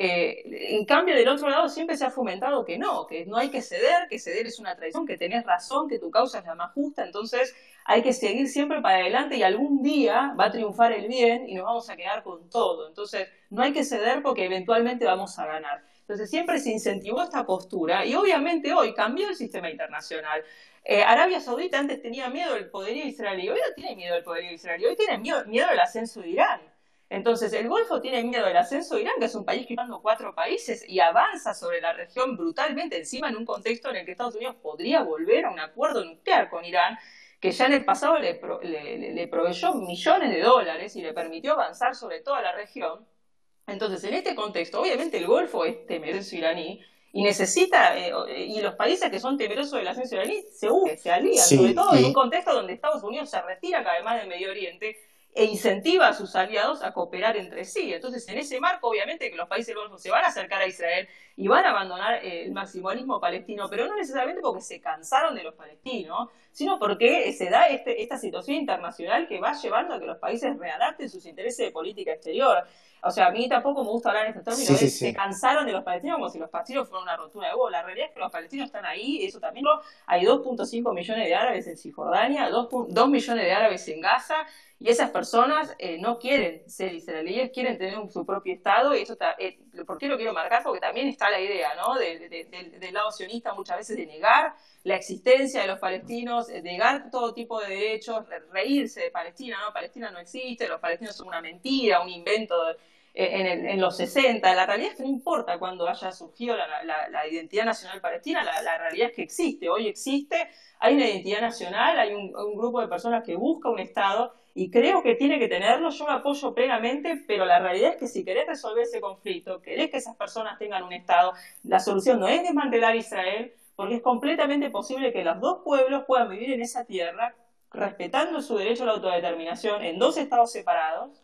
C: Eh, en cambio, del otro lado siempre se ha fomentado que no, que no hay que ceder, que ceder es una traición, que tenés razón, que tu causa es la más justa, entonces hay que seguir siempre para adelante y algún día va a triunfar el bien y nos vamos a quedar con todo. Entonces, no hay que ceder porque eventualmente vamos a ganar. Entonces, siempre se incentivó esta postura y obviamente hoy cambió el sistema internacional. Eh, Arabia Saudita antes tenía miedo del poderío israelí, hoy no tiene miedo del poderío israelí, hoy tiene miedo, miedo del ascenso de Irán. Entonces, el Golfo tiene miedo del ascenso de Irán, que es un país que va cuatro países y avanza sobre la región brutalmente, encima en un contexto en el que Estados Unidos podría volver a un acuerdo nuclear con Irán, que ya en el pasado le, proveyó millones de dólares y le permitió avanzar sobre toda la región. Entonces, en este contexto, obviamente el Golfo es temeroso iraní y necesita, eh, y los países que son temerosos del ascenso iraní se unen, se alían, sobre todo en un contexto donde Estados Unidos se retira cada vez más del Medio Oriente e incentiva a sus aliados a cooperar entre sí. Entonces, en ese marco, obviamente que los países del Golfo se van a acercar a Israel y van a abandonar eh, el maximalismo palestino, pero no necesariamente porque se cansaron de los palestinos, sino porque se da este, esta situación internacional que va llevando a que los países readapten sus intereses de política exterior. O sea, a mí tampoco me gusta hablar en estos términos. Se cansaron de los palestinos como si los palestinos fueran una rotura de voz. La realidad es que los palestinos están ahí, eso también lo. Hay 2.5 millones de árabes en Cisjordania, 2, 2 millones de árabes en Gaza, y esas personas eh, no quieren ser israelíes, quieren tener su propio Estado, y esto está, eh, ¿por qué lo quiero marcar? Porque también está la idea, ¿no? del lado sionista muchas veces de negar la existencia de los palestinos, de negar todo tipo de derechos, reírse de Palestina, ¿no? Palestina no existe, los palestinos son una mentira, un invento eh, en, los 60. La realidad es que no importa cuándo haya surgido la, identidad nacional palestina, la, realidad es que existe, hoy existe, hay una identidad nacional, hay un, un grupo de personas que busca un Estado y creo que tiene que tenerlo, yo lo apoyo plenamente, pero la realidad es que si querés resolver ese conflicto, querés que esas personas tengan un Estado, la solución no es desmantelar Israel, porque es completamente posible que los dos pueblos puedan vivir en esa tierra, respetando su derecho a la autodeterminación en dos estados separados,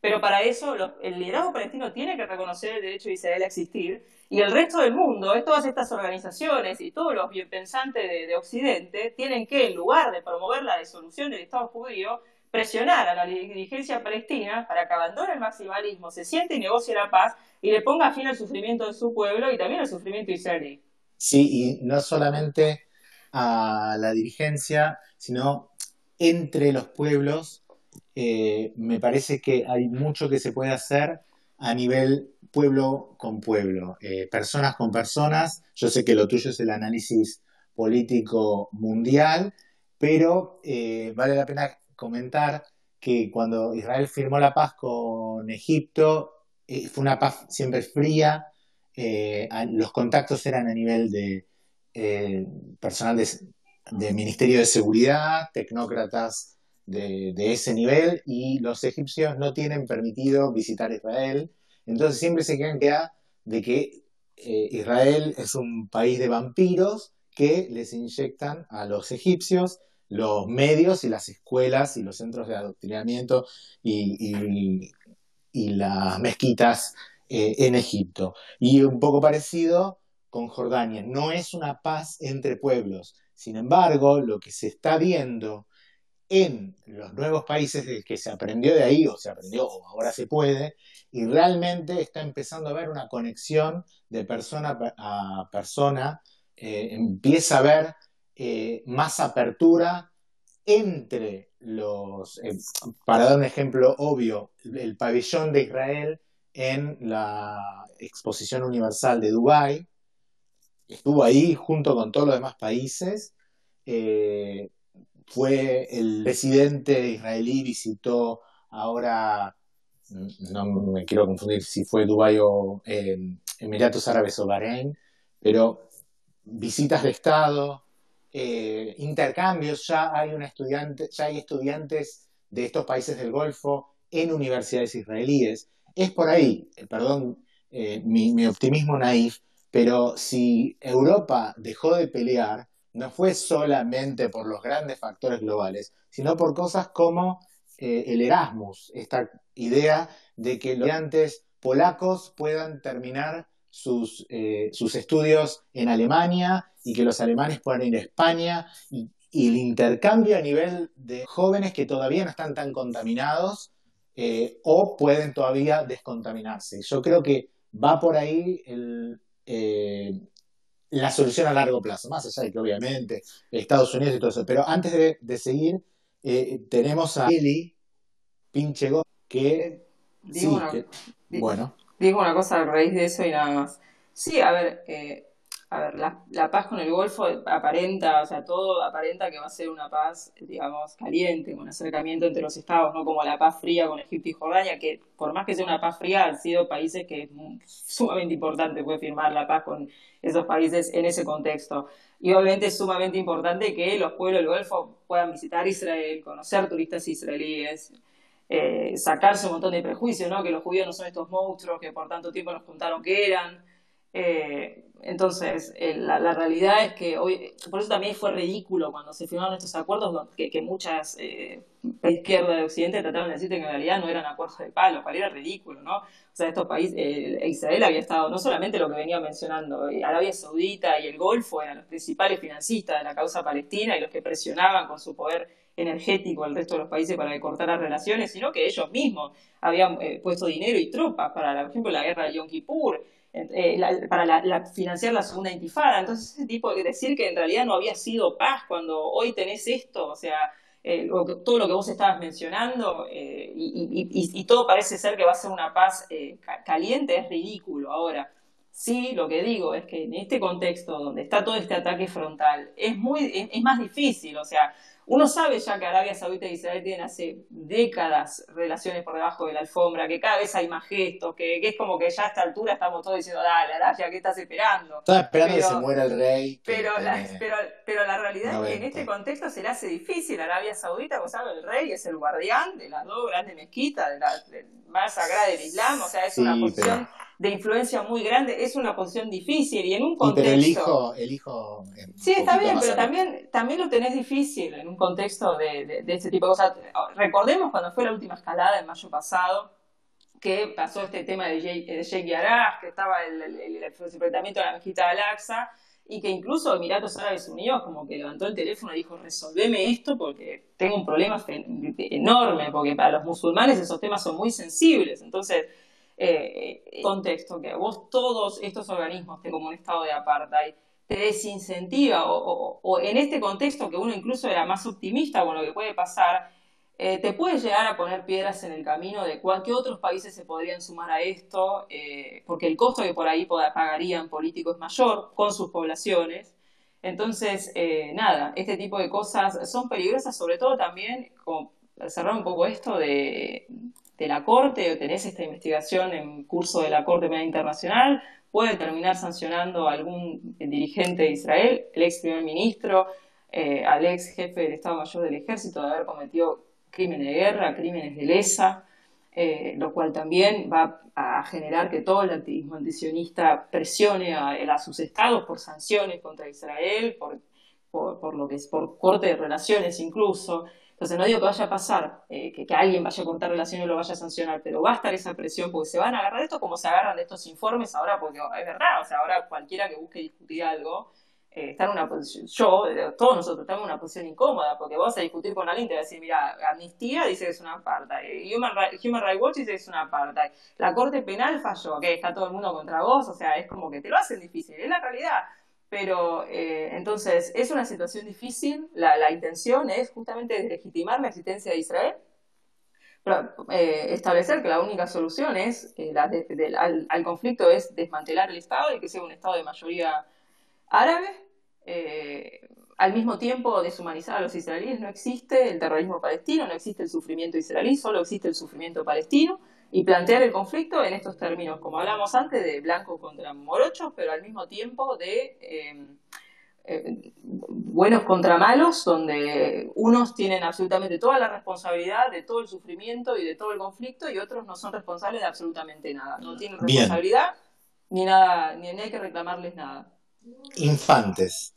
C: pero para eso el liderazgo palestino tiene que reconocer el derecho de Israel a existir y el resto del mundo, todas estas organizaciones y todos los bienpensantes de, de Occidente tienen que, en lugar de promover la disolución del Estado judío, presionar a la dirigencia palestina para que abandone el maximalismo, se siente y negocie la paz y le ponga fin al sufrimiento de su pueblo y también al sufrimiento israelí.
B: Sí, y no solamente a la dirigencia, sino entre los pueblos. Eh, me parece que hay mucho que se puede hacer a nivel pueblo con pueblo, eh, personas con personas. Yo sé que lo tuyo es el análisis político mundial, pero eh, vale la pena comentar que cuando Israel firmó la paz con Egipto, eh, fue una paz siempre fría, eh, los contactos eran a nivel de eh, personal de, Ministerio de Seguridad, tecnócratas de, ese nivel, y los egipcios no tienen permitido visitar Israel, entonces siempre se quedan queda de que Israel es un país de vampiros que les inyectan a los egipcios los medios y las escuelas y los centros de adoctrinamiento y, las mezquitas eh, en Egipto. Y un poco parecido con Jordania. No es una paz entre pueblos. Sin embargo, lo que se está viendo en los nuevos países que se aprendió de ahí, o se aprendió, o ahora se puede, y realmente está empezando a haber una conexión de persona a persona, eh, empieza a haber eh, más apertura entre los, eh, para dar un ejemplo obvio, el pabellón de Israel en la Exposición Universal de Dubái, estuvo ahí junto con todos los demás países, eh, fue el presidente israelí, visitó ahora, no me quiero confundir si fue Dubái o Emiratos Árabes o Bahrein, pero visitas de Estado, eh, intercambios, ya hay, un estudiante, ya hay estudiantes de estos países del Golfo en universidades israelíes. Es por ahí, eh, perdón eh, mi, optimismo naif, pero si Europa dejó de pelear, no fue solamente por los grandes factores globales, sino por cosas como el Erasmus, esta idea de que los estudiantes polacos puedan terminar sus, sus estudios en Alemania y que los alemanes puedan ir a España y, el intercambio a nivel de jóvenes que todavía no están tan contaminados eh, o pueden todavía descontaminarse. Yo creo que va por ahí eh, la solución a largo plazo, más allá de que obviamente Estados Unidos y todo eso. Pero antes de, seguir, eh, tenemos a Eli Pinchego que...
C: Digo bueno. Digo una cosa a raíz de eso y nada más. Sí, a ver, a ver, la, paz con el Golfo aparenta, o sea, todo aparenta que va a ser una paz, digamos, caliente, un acercamiento entre los estados, no como la paz fría con Egipto y Jordania, que por más que sea una paz fría, han sido países que es sumamente importante puede firmar la paz con esos países en ese contexto. Y obviamente es sumamente importante que los pueblos del Golfo puedan visitar Israel, conocer turistas israelíes, eh, sacarse un montón de prejuicios, ¿no? Que los judíos no son estos monstruos que por tanto tiempo nos contaron que eran. Eh, entonces, la, realidad es que hoy, por eso también fue ridículo cuando se firmaron estos acuerdos, que, muchas eh, izquierdas de Occidente trataron de decir que en realidad no eran acuerdos de palo, para era ridículo, ¿no? O sea, estos países, eh, Israel había estado, no solamente lo que venía mencionando, eh, Arabia Saudita y el Golfo eran los principales financistas de la causa palestina y los que presionaban con su poder energético al resto de los países para cortar las relaciones, sino que ellos mismos habían eh, puesto dinero y tropas para, por ejemplo, la guerra de Yom Kippur, eh, para financiar la segunda intifada. Entonces, ese tipo de decir que en realidad no había sido paz cuando hoy tenés esto, o sea, eh, todo lo que vos estabas mencionando, y, todo parece ser que va a ser una paz caliente, es ridículo. Ahora, sí, lo que digo es que en este contexto donde está todo este ataque frontal, es, muy, es más difícil, o sea, uno sabe ya que Arabia Saudita e Israel tienen hace décadas relaciones por debajo de la alfombra, que cada vez hay más gestos, que, es como que ya a esta altura estamos todos diciendo, dale, Arabia, ¿qué estás esperando?
B: Estás esperando que se muera el rey.
C: Pero, la, pero, la realidad es que en este contexto se le hace difícil. Arabia Saudita, como sabe, el rey es el guardián de las dos grandes mezquitas, de la más sagrada del Islam, o sea, es una posición de influencia muy grande, es una posición difícil y en un contexto...
B: pero el hijo... El hijo
C: sí, está bien, pero también, también lo tenés difícil en un contexto de, de, este tipo de cosas. Recordemos cuando fue la última escalada en mayo pasado, que pasó este tema de Sheikh Yaraj, que estaba el, el, el, enfrentamiento de la mezquita de Al-Aqsa, y que incluso Emiratos Árabes Unidos como que levantó el teléfono y dijo, resolveme esto porque tengo un problema enorme, porque para los musulmanes esos temas son muy sensibles. Entonces, eh, contexto, que vos todos estos organismos te como un estado de apartheid, te desincentiva, o, en este contexto que uno incluso era más optimista con lo que puede pasar, eh, te puede llegar a poner piedras en el camino de qué otros países se podrían sumar a esto, eh, porque el costo que por ahí pagarían políticos es mayor con sus poblaciones. Entonces, nada, este tipo de cosas son peligrosas, sobre todo también, como cerrar un poco esto de, de la Corte, tenés esta investigación en curso de la Corte Penal Internacional, puede terminar sancionando a algún dirigente de Israel, el ex primer ministro, eh, al ex jefe del Estado Mayor del Ejército de haber cometido crímenes de guerra, crímenes de lesa, eh, lo cual también va a generar que todo el activismo antisionista presione a, sus estados por sanciones contra Israel, por, por, lo que es por corte de relaciones incluso. Entonces, no digo que vaya a pasar, eh, que, alguien vaya a contar relaciones y lo vaya a sancionar, pero va a estar esa presión porque se van a agarrar de esto como se agarran de estos informes ahora, porque es verdad, o sea, ahora cualquiera que busque discutir algo eh, está en una posición, yo, eh, todos nosotros estamos en una posición incómoda, porque vos a discutir con alguien te vas a decir, mira, Amnistía dice que es una apartheid, Human, Human Rights Watch dice que es una apartheid, la Corte Penal falló, que está todo el mundo contra vos, o sea, es como que te lo hacen difícil, es la realidad. Pero eh, entonces es una situación difícil, la, la, intención es justamente deslegitimar la existencia de Israel, eh, establecer que la única solución es eh, la al, al, conflicto es desmantelar el Estado y que sea un Estado de mayoría árabe. al mismo tiempo, deshumanizar a los israelíes. No existe el terrorismo palestino, no existe el sufrimiento israelí, solo existe el sufrimiento palestino y plantear el conflicto en estos términos, como hablamos antes, de blanco contra morochos, pero al mismo tiempo de em, eh, buenos contra malos, donde unos tienen absolutamente toda la responsabilidad de todo el sufrimiento y de todo el conflicto y otros no son responsables de absolutamente nada. No tienen responsabilidad ni nada, ni hay que reclamarles nada.
B: Infantes.